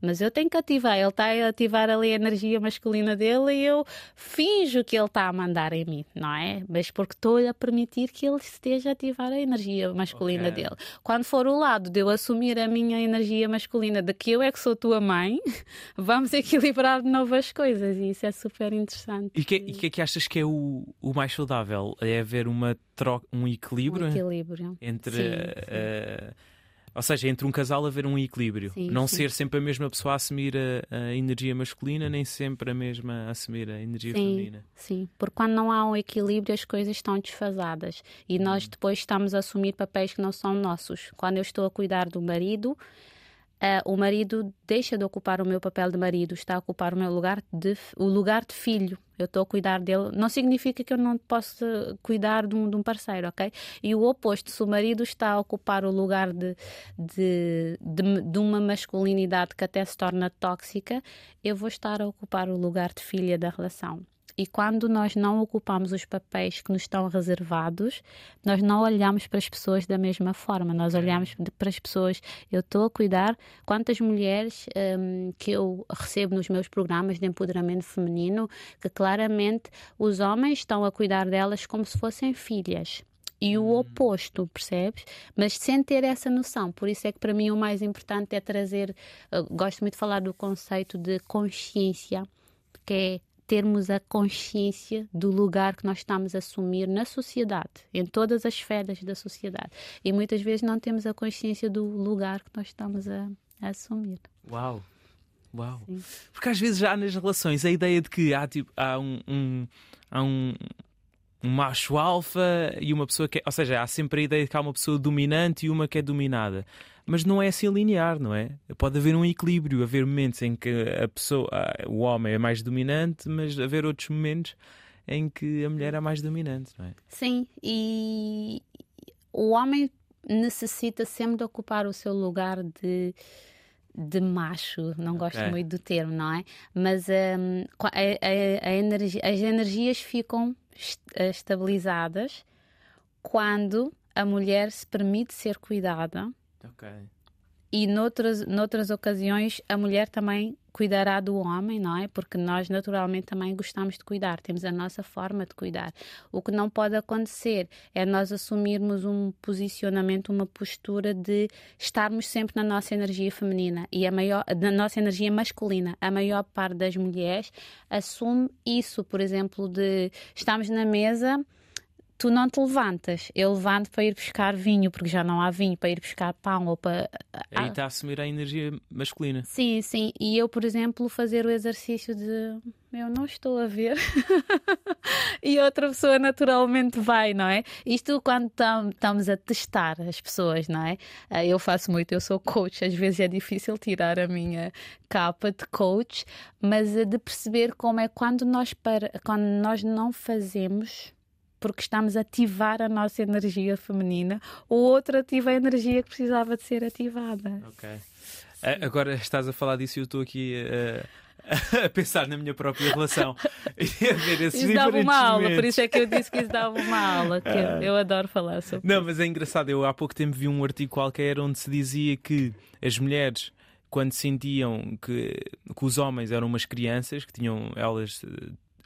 mas eu tenho que ativar. Ele está a ativar ali a energia masculina dele e eu finjo que ele está a mandar em mim, não é? Mas porque estou-lhe a permitir que ele esteja a ativar a energia masculina okay. dele. Quando for o lado de eu assumir a minha energia masculina de que eu é que sou tua mãe, [laughs] vamos equilibrar de novo as coisas e isso é super interessante. E o que, que é que achas que é o, o mais saudável? É haver uma troca, um equilíbrio, um equilíbrio. entre. Sim, sim. Uh, ou seja, entre um casal haver um equilíbrio. Sim, não sim. ser sempre a mesma pessoa a assumir a, a, energia masculina, nem sempre a mesma a assumir a energia sim, feminina. Sim, porque quando não há um equilíbrio as coisas estão desfasadas e nós hum. depois estamos a assumir papéis que não são nossos. Quando eu estou a cuidar do marido, uh, o marido deixa de ocupar o meu papel de marido, está a ocupar o meu lugar de o lugar de filho. Eu estou a cuidar dele. Não significa que eu não possa cuidar de um, de um, parceiro, ok? E o oposto, se o marido está a ocupar o lugar de, de, de, de uma masculinidade que até se torna tóxica, eu vou estar a ocupar o lugar de filha da relação. E quando nós não ocupamos os papéis que nos estão reservados, nós não olhamos para as pessoas da mesma forma. Nós olhamos para as pessoas. Eu estou a cuidar. Quantas mulheres um, que eu recebo nos meus programas de empoderamento feminino que claramente os homens estão a cuidar delas como se fossem filhas e o hum. oposto, percebes? Mas sem ter essa noção. Por isso é que para mim o mais importante é trazer. gosto muito de falar do conceito de consciência, que é termos a consciência do lugar que nós estamos a assumir na sociedade, em todas as esferas da sociedade. E muitas vezes não temos a consciência do lugar que nós estamos a, a assumir. Uau! Uau! Sim. Porque às vezes já nas relações a ideia de que há, tipo, há um, um há um, um macho alfa e uma pessoa que é, ou seja, há sempre a ideia de que há uma pessoa dominante e uma que é dominada. Mas não é assim linear, não é? Pode haver um equilíbrio, haver momentos em que a pessoa, o homem é mais dominante, mas haver outros momentos em que a mulher é mais dominante, não é? Sim, e o homem necessita sempre de ocupar o seu lugar de de macho, não gosto okay. muito do termo, não é? Mas um, a, a, a energia, as energias ficam eh, estabilizadas quando a mulher se permite ser cuidada. Ok. E noutras, noutras ocasiões a mulher também cuidará do homem, não é? Porque nós naturalmente também gostamos de cuidar, temos a nossa forma de cuidar. O que não pode acontecer é nós assumirmos um posicionamento, uma postura de estarmos sempre na nossa energia feminina e a maior, na nossa energia masculina. A maior parte das mulheres assume isso, por exemplo, de estamos na mesa tu não te levantas. Eu levanto para ir buscar vinho, porque já não há vinho, para ir buscar pão ou para. Aí está a assumir a energia masculina. Sim, sim. E eu, por exemplo, fazer o exercício de eu não estou a ver. [laughs] e outra pessoa naturalmente vai, não é? Isto quando estamos a testar as pessoas, não é? Ah, eu faço muito, eu sou coach, às vezes é difícil tirar a minha capa de coach, mas de perceber como é quando nós, para, quando nós não fazemos porque estamos a ativar a nossa energia feminina, o outro ativa a energia que precisava de ser ativada. Ok. Agora estás a falar disso e eu estou aqui a, a [laughs] pensar na minha própria relação [laughs] e a ver esses isso dava uma aula, por isso é que eu disse que isso dava uma aula, que eu, eu adoro falar sobre Não, mas é engraçado, eu há pouco tempo vi um artigo qualquer onde se dizia que as mulheres quando sentiam que, que os homens eram umas crianças, que tinham elas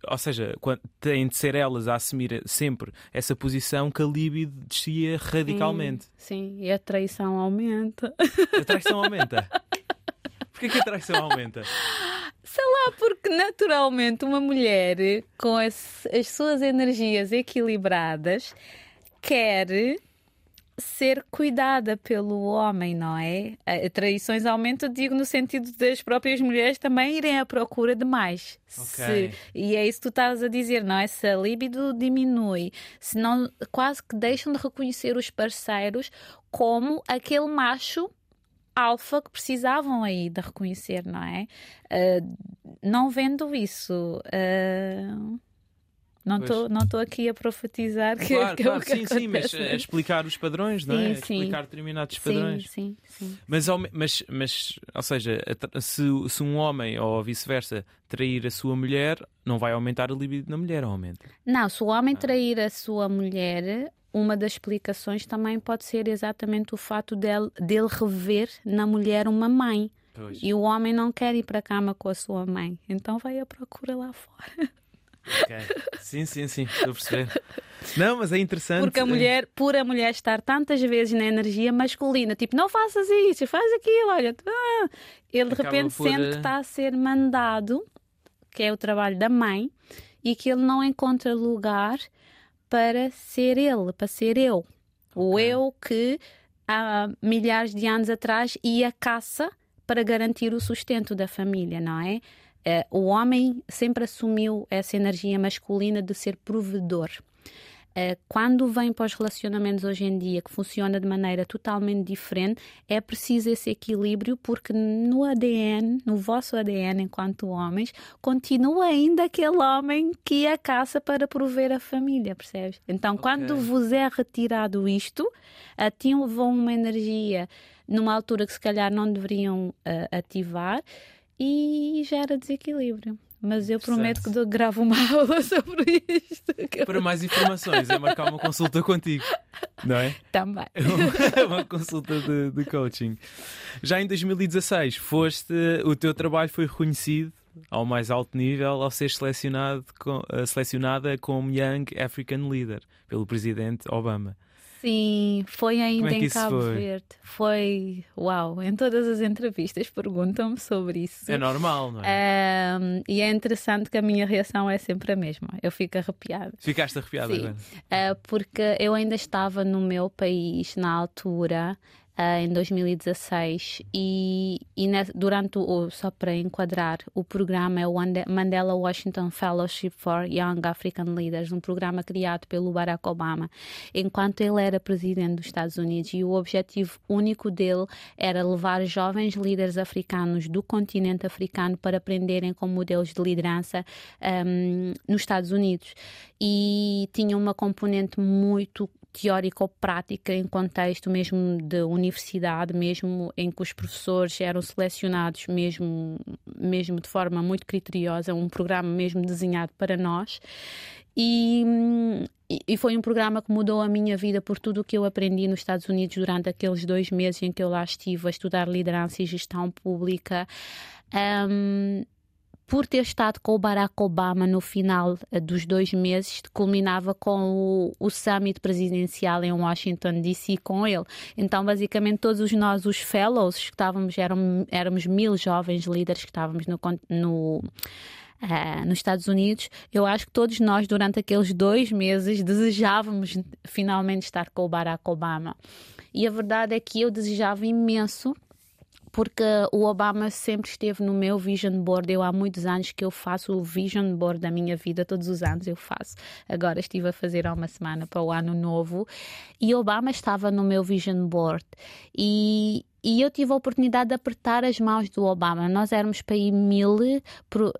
ou seja, têm de ser elas a assumir sempre essa posição que a libido descia radicalmente. Sim, sim, e a traição aumenta. A traição aumenta? [laughs] Porquê que a traição aumenta? Sei lá, porque naturalmente uma mulher com as, as suas energias equilibradas quer ser cuidada pelo homem, não é? Traições aumentam, digo, no sentido das próprias mulheres também irem à procura de mais. Okay. Se, e é isso que tu estás a dizer, não é? Se a libido diminui, se não, quase que deixam de reconhecer os parceiros como aquele macho alfa que precisavam aí de reconhecer, não é? Uh, não vendo isso. Uh não estou não aqui a profetizar que, claro, que claro, sim, sim, mas a explicar os padrões, não é? Sim, explicar determinados padrões. Sim, sim, sim. Mas, mas, mas, ou seja, se, se um homem ou vice-versa trair a sua mulher, não vai aumentar a libido na mulher, aumenta? Não, se o homem ah. trair a sua mulher, uma das explicações também pode ser exatamente o fato dele, dele rever na mulher uma mãe. Pois. E o homem não quer ir para a cama com a sua mãe, então vai à procura lá fora. [laughs] Okay. Sim, sim, sim, estou a perceber. Não, mas é interessante. Porque a mulher, por a mulher estar tantas vezes na energia masculina, tipo, não faças isso, faz aquilo, olha, ah. ele de Acaba repente por... sente que eh, está a ser mandado, que é o trabalho da mãe, e que ele não encontra lugar para ser ele, para ser eu. Okay. O eu que há milhares de anos atrás ia caça para garantir o sustento da família, não é? Uh, o homem sempre assumiu essa energia masculina de ser provedor. Uh, quando vem para os relacionamentos hoje em dia, que funciona de maneira totalmente diferente, é preciso esse equilíbrio, porque no ADN, no vosso ADN enquanto homens, continua ainda aquele homem que à caça para prover a família, percebes? Então, okay. quando vos é retirado isto, ativam uma energia numa altura que se calhar não deveriam uh, ativar e gera desequilíbrio. Mas eu prometo que gravo uma [laughs] aula sobre isto. Para mais informações, é marcar uma consulta contigo, não é? Também. uma consulta de, de coaching. Já em 2016, foste, o teu trabalho foi reconhecido ao mais alto nível ao ser selecionado com, uh, selecionada como Young African Leader pelo presidente Obama. Sim, foi ainda é em Cabo foi? Verde. Foi, uau, em todas as entrevistas perguntam-me sobre isso. É normal, não é? Um, e é interessante que a minha reação é sempre a mesma. Eu fico arrepiada. Ficaste arrepiada Sim, uh, porque eu ainda estava no meu país na altura uh, em 2016 e, e durante o, só para enquadrar, o programa é o Mandela Washington Fellowship for Young African Leaders, um programa criado pelo Barack Obama. Enquanto ele era presidente dos Estados Unidos e o objetivo único dele era levar jovens líderes africanos do continente africano para aprenderem com modelos de liderança um, nos Estados Unidos. E tinha uma componente muito teórica ou prática em contexto mesmo de universidade, mesmo em que os professores eram selecionados mesmo, mesmo de forma muito criteriosa, um programa mesmo desenhado para nós. E, e foi um programa que mudou a minha vida por tudo o que eu aprendi nos Estados Unidos durante aqueles dois meses em que eu lá estive a estudar liderança e gestão pública. Um, por ter estado com o Barack Obama no final eh, dos dois meses, culminava com o, o summit presidencial em Washington DC com ele. Então, basicamente, todos nós, os fellows, que estávamos, eram, éramos mil jovens líderes que estávamos no, no Uh, nos Estados Unidos, eu acho que todos nós, durante aqueles dois meses, desejávamos finalmente estar com o Barack Obama. E a verdade é que eu desejava imenso porque o Obama sempre esteve no meu vision board. Eu há muitos anos que eu faço o vision board da minha vida, todos os anos eu faço. Agora estive a fazer há uma semana para o ano novo e Obama estava no meu vision board. E, e eu tive a oportunidade de apertar as mãos do Obama. Nós éramos para ir mil, pro,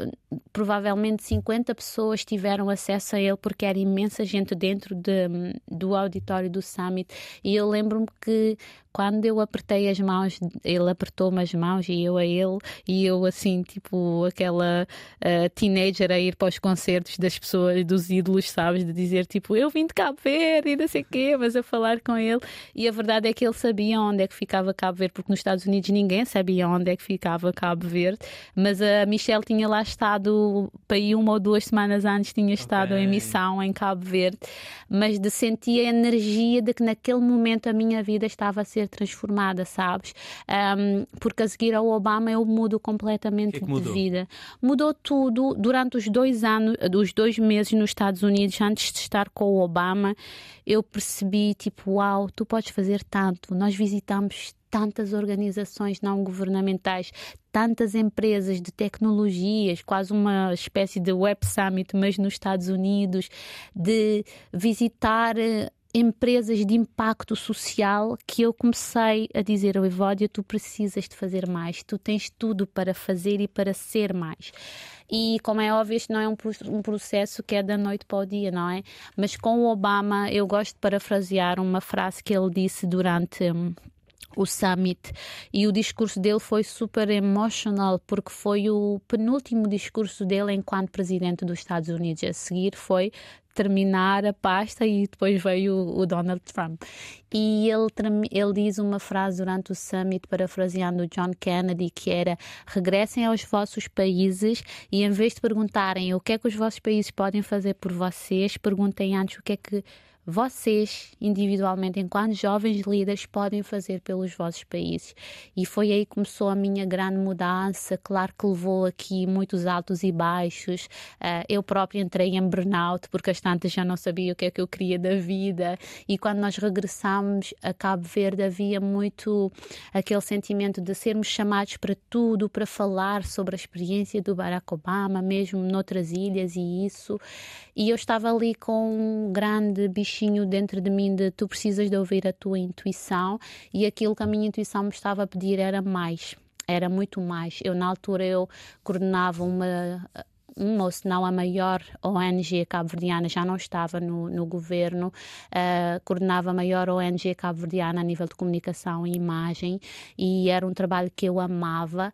provavelmente 50 pessoas tiveram acesso a ele porque era imensa gente dentro de, do auditório do Summit. E eu lembro-me que quando eu apertei as mãos, ele apertou-me as mãos e eu a ele, e eu assim, tipo, aquela uh, teenager a ir para os concertos das pessoas, dos ídolos, sabes? De dizer tipo, eu vim de Cabo Verde e não sei o quê, mas a falar com ele. E a verdade é que ele sabia onde é que ficava Cabo Verde, porque nos Estados Unidos ninguém sabia onde é que ficava Cabo Verde, mas a Michelle tinha lá estado para ir uma ou duas semanas antes, tinha estado okay. em missão em Cabo Verde, mas de sentir a energia de que naquele momento a minha vida estava a ser ser transformada, sabes? Um, porque a seguir ao Obama eu mudo completamente que é que de vida. Mudou tudo durante os dois anos, os dois meses nos Estados Unidos, antes de estar com o Obama, eu percebi tipo, uau, tu podes fazer tanto. Nós visitamos tantas organizações não governamentais, tantas empresas de tecnologias, quase uma espécie de Web Summit, mas nos Estados Unidos, de visitar eh, empresas de impacto social que eu comecei a dizer ao Evódia, tu precisas de fazer mais, tu tens tudo para fazer e para ser mais. E como é óbvio, isto não é um, um processo que é da noite para o dia, não é? Mas com o Obama, eu gosto de parafrasear uma frase que ele disse durante hum, o summit e o discurso dele foi super emotional porque foi o penúltimo discurso dele enquanto presidente dos Estados Unidos. A seguir foi terminar a pasta e depois veio o, o Donald Trump. E ele, ele diz uma frase durante o summit, parafraseando John Kennedy, que era: regressem aos vossos países e em vez de perguntarem o que é que os vossos países podem fazer por vocês, perguntem antes o que é que vocês, individualmente, enquanto jovens líderes, podem fazer pelos vossos países. E foi aí que começou a minha grande mudança. Claro que levou aqui muitos altos e baixos. Uh, eu própria entrei em burnout, porque as tantas já não sabia o que é que eu queria da vida. E quando nós regressamos a Cabo Verde, havia muito aquele sentimento de sermos chamados para tudo, para falar sobre a experiência do Barack Obama, mesmo noutras ilhas e isso. E eu estava ali com um grande bichinho dentro de mim de tu precisas de ouvir a tua intuição e aquilo que a minha intuição me estava a pedir era mais, era muito mais. Eu na altura eu coordenava uma uma ou se não a maior ONG cabo-verdiana, já não estava no, no governo, uh, coordenava a maior ONG cabo-verdiana a nível de comunicação e imagem e era um trabalho que eu amava,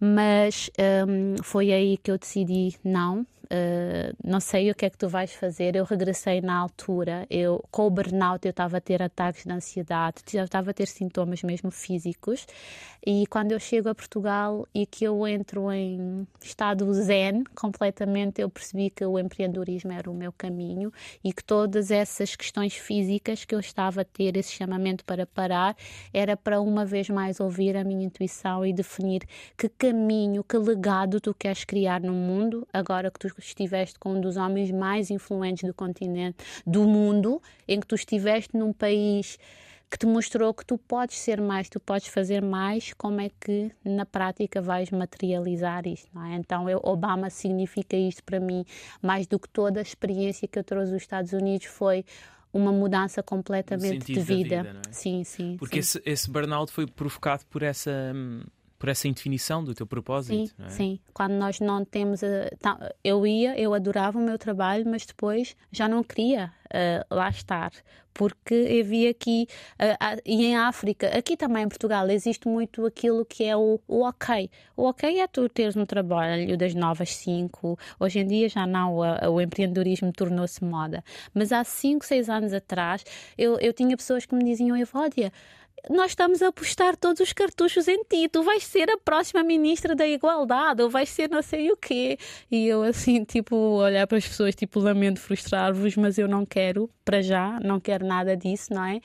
mas um, foi aí que eu decidi não, uh, não sei o que é que tu vais fazer. Eu regressei na altura, eu com o burnout eu estava a ter ataques de ansiedade, estava a ter sintomas mesmo físicos. E quando eu chego a Portugal e que eu entro em estado zen completamente, eu percebi que o empreendedorismo era o meu caminho e que todas essas questões físicas que eu estava a ter, esse chamamento para parar, era para uma vez mais ouvir a minha intuição e definir que caminho, que legado tu queres criar no mundo, agora que tu estiveste com um dos homens mais influentes do continente, do mundo, em que tu estiveste num país que te mostrou que tu podes ser mais, tu podes fazer mais, como é que na prática vais materializar isto, não é? Então, eu, Obama significa isto para mim, mais do que toda a experiência que eu trouxe dos Estados Unidos foi uma mudança completamente de vida. vida é? Sim, sim. Porque sim. Esse, esse burnout foi provocado por essa hum, por essa indefinição do teu propósito. Sim, é? sim. Quando nós não temos. A, eu ia, eu adorava o meu trabalho, mas depois já não queria uh, lá estar. Porque eu vi aqui, uh, e em África, aqui também em Portugal, existe muito aquilo que é o, o ok. O ok é tu teres um trabalho das novas cinco. Hoje em dia já não, o, o empreendedorismo tornou-se moda. Mas há cinco, seis anos atrás, eu, eu tinha pessoas que me diziam, Evódia, nós estamos a apostar todos os cartuchos em ti. Tu vais ser a próxima ministra da Igualdade, ou vais ser não sei o quê. E eu, assim, [laughs] tipo, olhar para as pessoas, tipo, lamento frustrar-vos, mas eu não quero, para já, não quero nada disso, não é?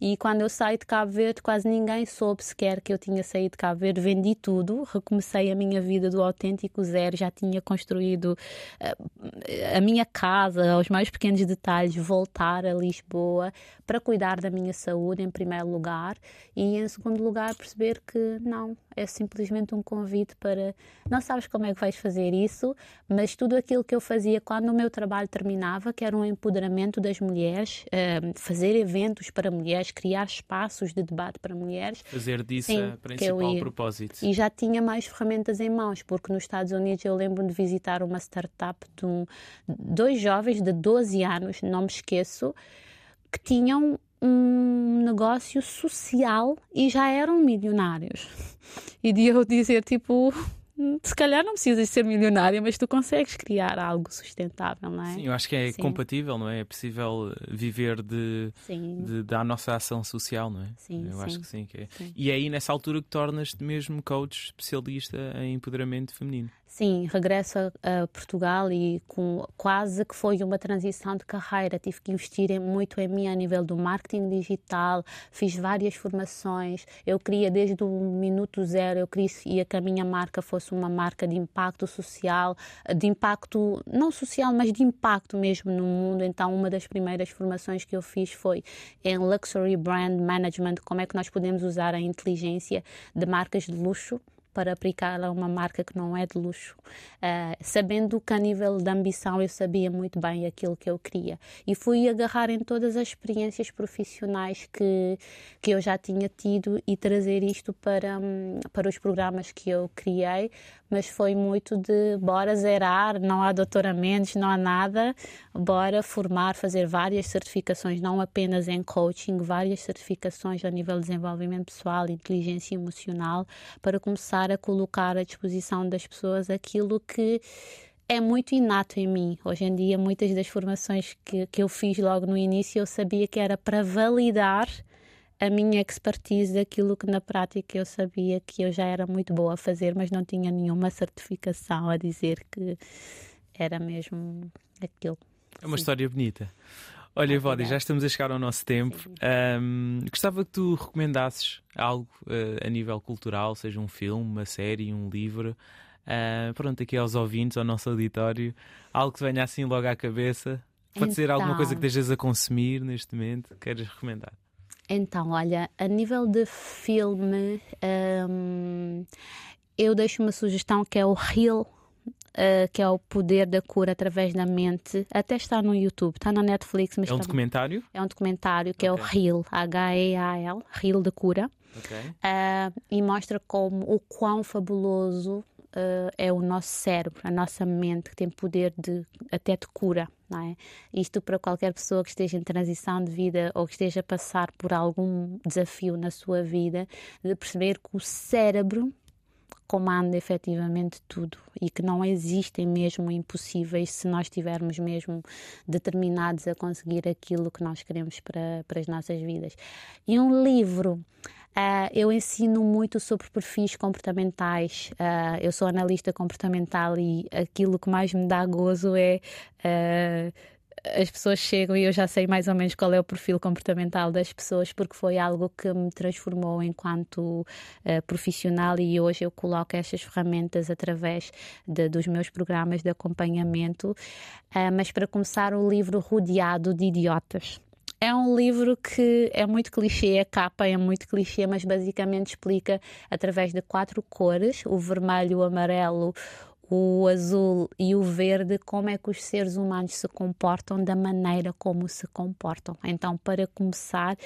E quando eu saí de Cabo Verde, quase ninguém soube sequer que eu tinha saído de Cabo Verde. Vendi tudo, recomecei a minha vida do autêntico zero, já tinha construído uh, a minha casa, aos mais pequenos detalhes, voltar a Lisboa para cuidar da minha saúde, em primeiro lugar e em segundo lugar perceber que não, é simplesmente um convite para não sabes como é que vais fazer isso, mas tudo aquilo que eu fazia quando o meu trabalho terminava, que era um empoderamento das mulheres, uh, fazer eventos para mulheres, criar espaços de debate para mulheres. Fazer disso sim, a principal propósito. E já tinha mais ferramentas em mãos, porque nos Estados Unidos eu lembro de visitar uma startup de um, dois jovens de 12 anos, não me esqueço, que tinham um negócio social e já eram milionários. E de eu dizer, tipo, se calhar não precisas ser milionária, mas tu consegues criar algo sustentável, não é? Sim, eu acho que é sim. compatível, não é? É possível viver de, de, da nossa ação social, não é? Sim, eu sim. acho que sim, que é. E é aí nessa altura que tornas-te mesmo coach especialista em empoderamento feminino. Sim, regresso a, a, Portugal e com, quase que foi uma transição de carreira. Tive que investir muito em mim a nível do marketing digital, fiz várias formações. Eu queria, desde o minuto zero, eu queria que a minha marca fosse uma marca de impacto social, de impacto não social, mas de impacto mesmo no mundo. Então, uma das primeiras formações que eu fiz foi em Luxury Brand Management, como é que nós podemos usar a inteligência de marcas de luxo para aplicá-la a uma marca que não é de luxo, uh, sabendo que a nível de ambição eu sabia muito bem aquilo que eu queria. E fui agarrar em todas as experiências profissionais que, que eu já tinha tido e trazer isto para, um, para os programas que eu criei, mas foi muito de bora zerar, não há doutoramentos, não há nada, bora formar, fazer várias certificações, não apenas em coaching, várias certificações a nível de desenvolvimento pessoal, inteligência emocional, para começar a colocar à disposição das pessoas aquilo que é muito inato em mim. Hoje em dia, muitas das formações que, que eu fiz logo no início, eu sabia que era para validar a minha expertise daquilo que na prática eu sabia que eu já era muito boa a fazer, mas não tinha nenhuma certificação a dizer que era mesmo aquilo. É uma Sim. história bonita. Olha, Evódia, já estamos a chegar ao nosso tempo. Um, gostava que tu recomendasses algo uh, a nível cultural, seja um filme, uma série, um livro. Uh, pronto, aqui aos ouvintes, ao nosso auditório, algo que venha assim logo à cabeça. Pode então... ser alguma coisa que então. estejas a consumir neste momento, queres recomendar? Então, olha, a nível de filme, um, eu deixo uma sugestão que é o Heal, uh, que é o poder da cura através da mente. Até está no YouTube, está na Netflix. Mas é um documentário? É um documentário que okay. é o Heal, H-E-A-L, Heal da cura. Okay. Uh, e mostra como o quão fabuloso uh, é o nosso cérebro, a nossa mente, que tem poder de até de cura. Não é? Isto para qualquer pessoa que esteja em transição de vida ou que esteja a passar por algum desafio na sua vida, de perceber que o cérebro comanda efetivamente tudo e que não existem mesmo impossíveis se nós estivermos mesmo determinados a conseguir aquilo que nós queremos para, para as nossas vidas. E um livro. Uh, eu ensino muito sobre perfis comportamentais. Uh, eu sou analista comportamental e aquilo que mais me dá gozo é uh, as pessoas chegam e eu já sei mais ou menos qual é o perfil comportamental das pessoas, porque foi algo que me transformou enquanto uh, profissional e hoje eu coloco estas ferramentas através de, dos meus programas de acompanhamento. Uh, mas para começar, o livro Rodeado de Idiotas. É um livro que é muito clichê, a capa é muito clichê, mas basicamente explica através de quatro cores: o vermelho, o amarelo, o azul e o verde, como é que os seres humanos se comportam da maneira como se comportam. Então, para começar,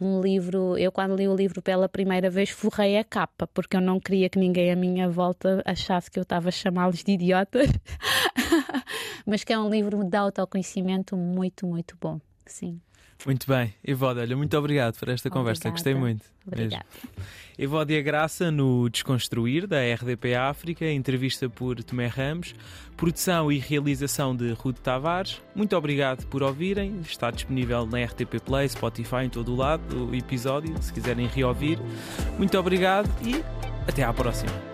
um livro, eu quando li o livro pela primeira vez forrei a capa, porque eu não queria que ninguém à minha volta achasse que eu estava a chamá-los de idiotas, [laughs] mas que é um livro de autoconhecimento muito, muito bom. Sim. Muito bem. Evódia, olha, muito obrigado por esta Obrigada. conversa, gostei muito. Obrigada. Evódia Graça no Desconstruir, da RDP África, entrevista por Tomé Ramos, produção e realização de Ruth Tavares. Muito obrigado por ouvirem, está disponível na RTP Play, Spotify, em todo o lado, o episódio, se quiserem reouvir. Muito obrigado e até à próxima.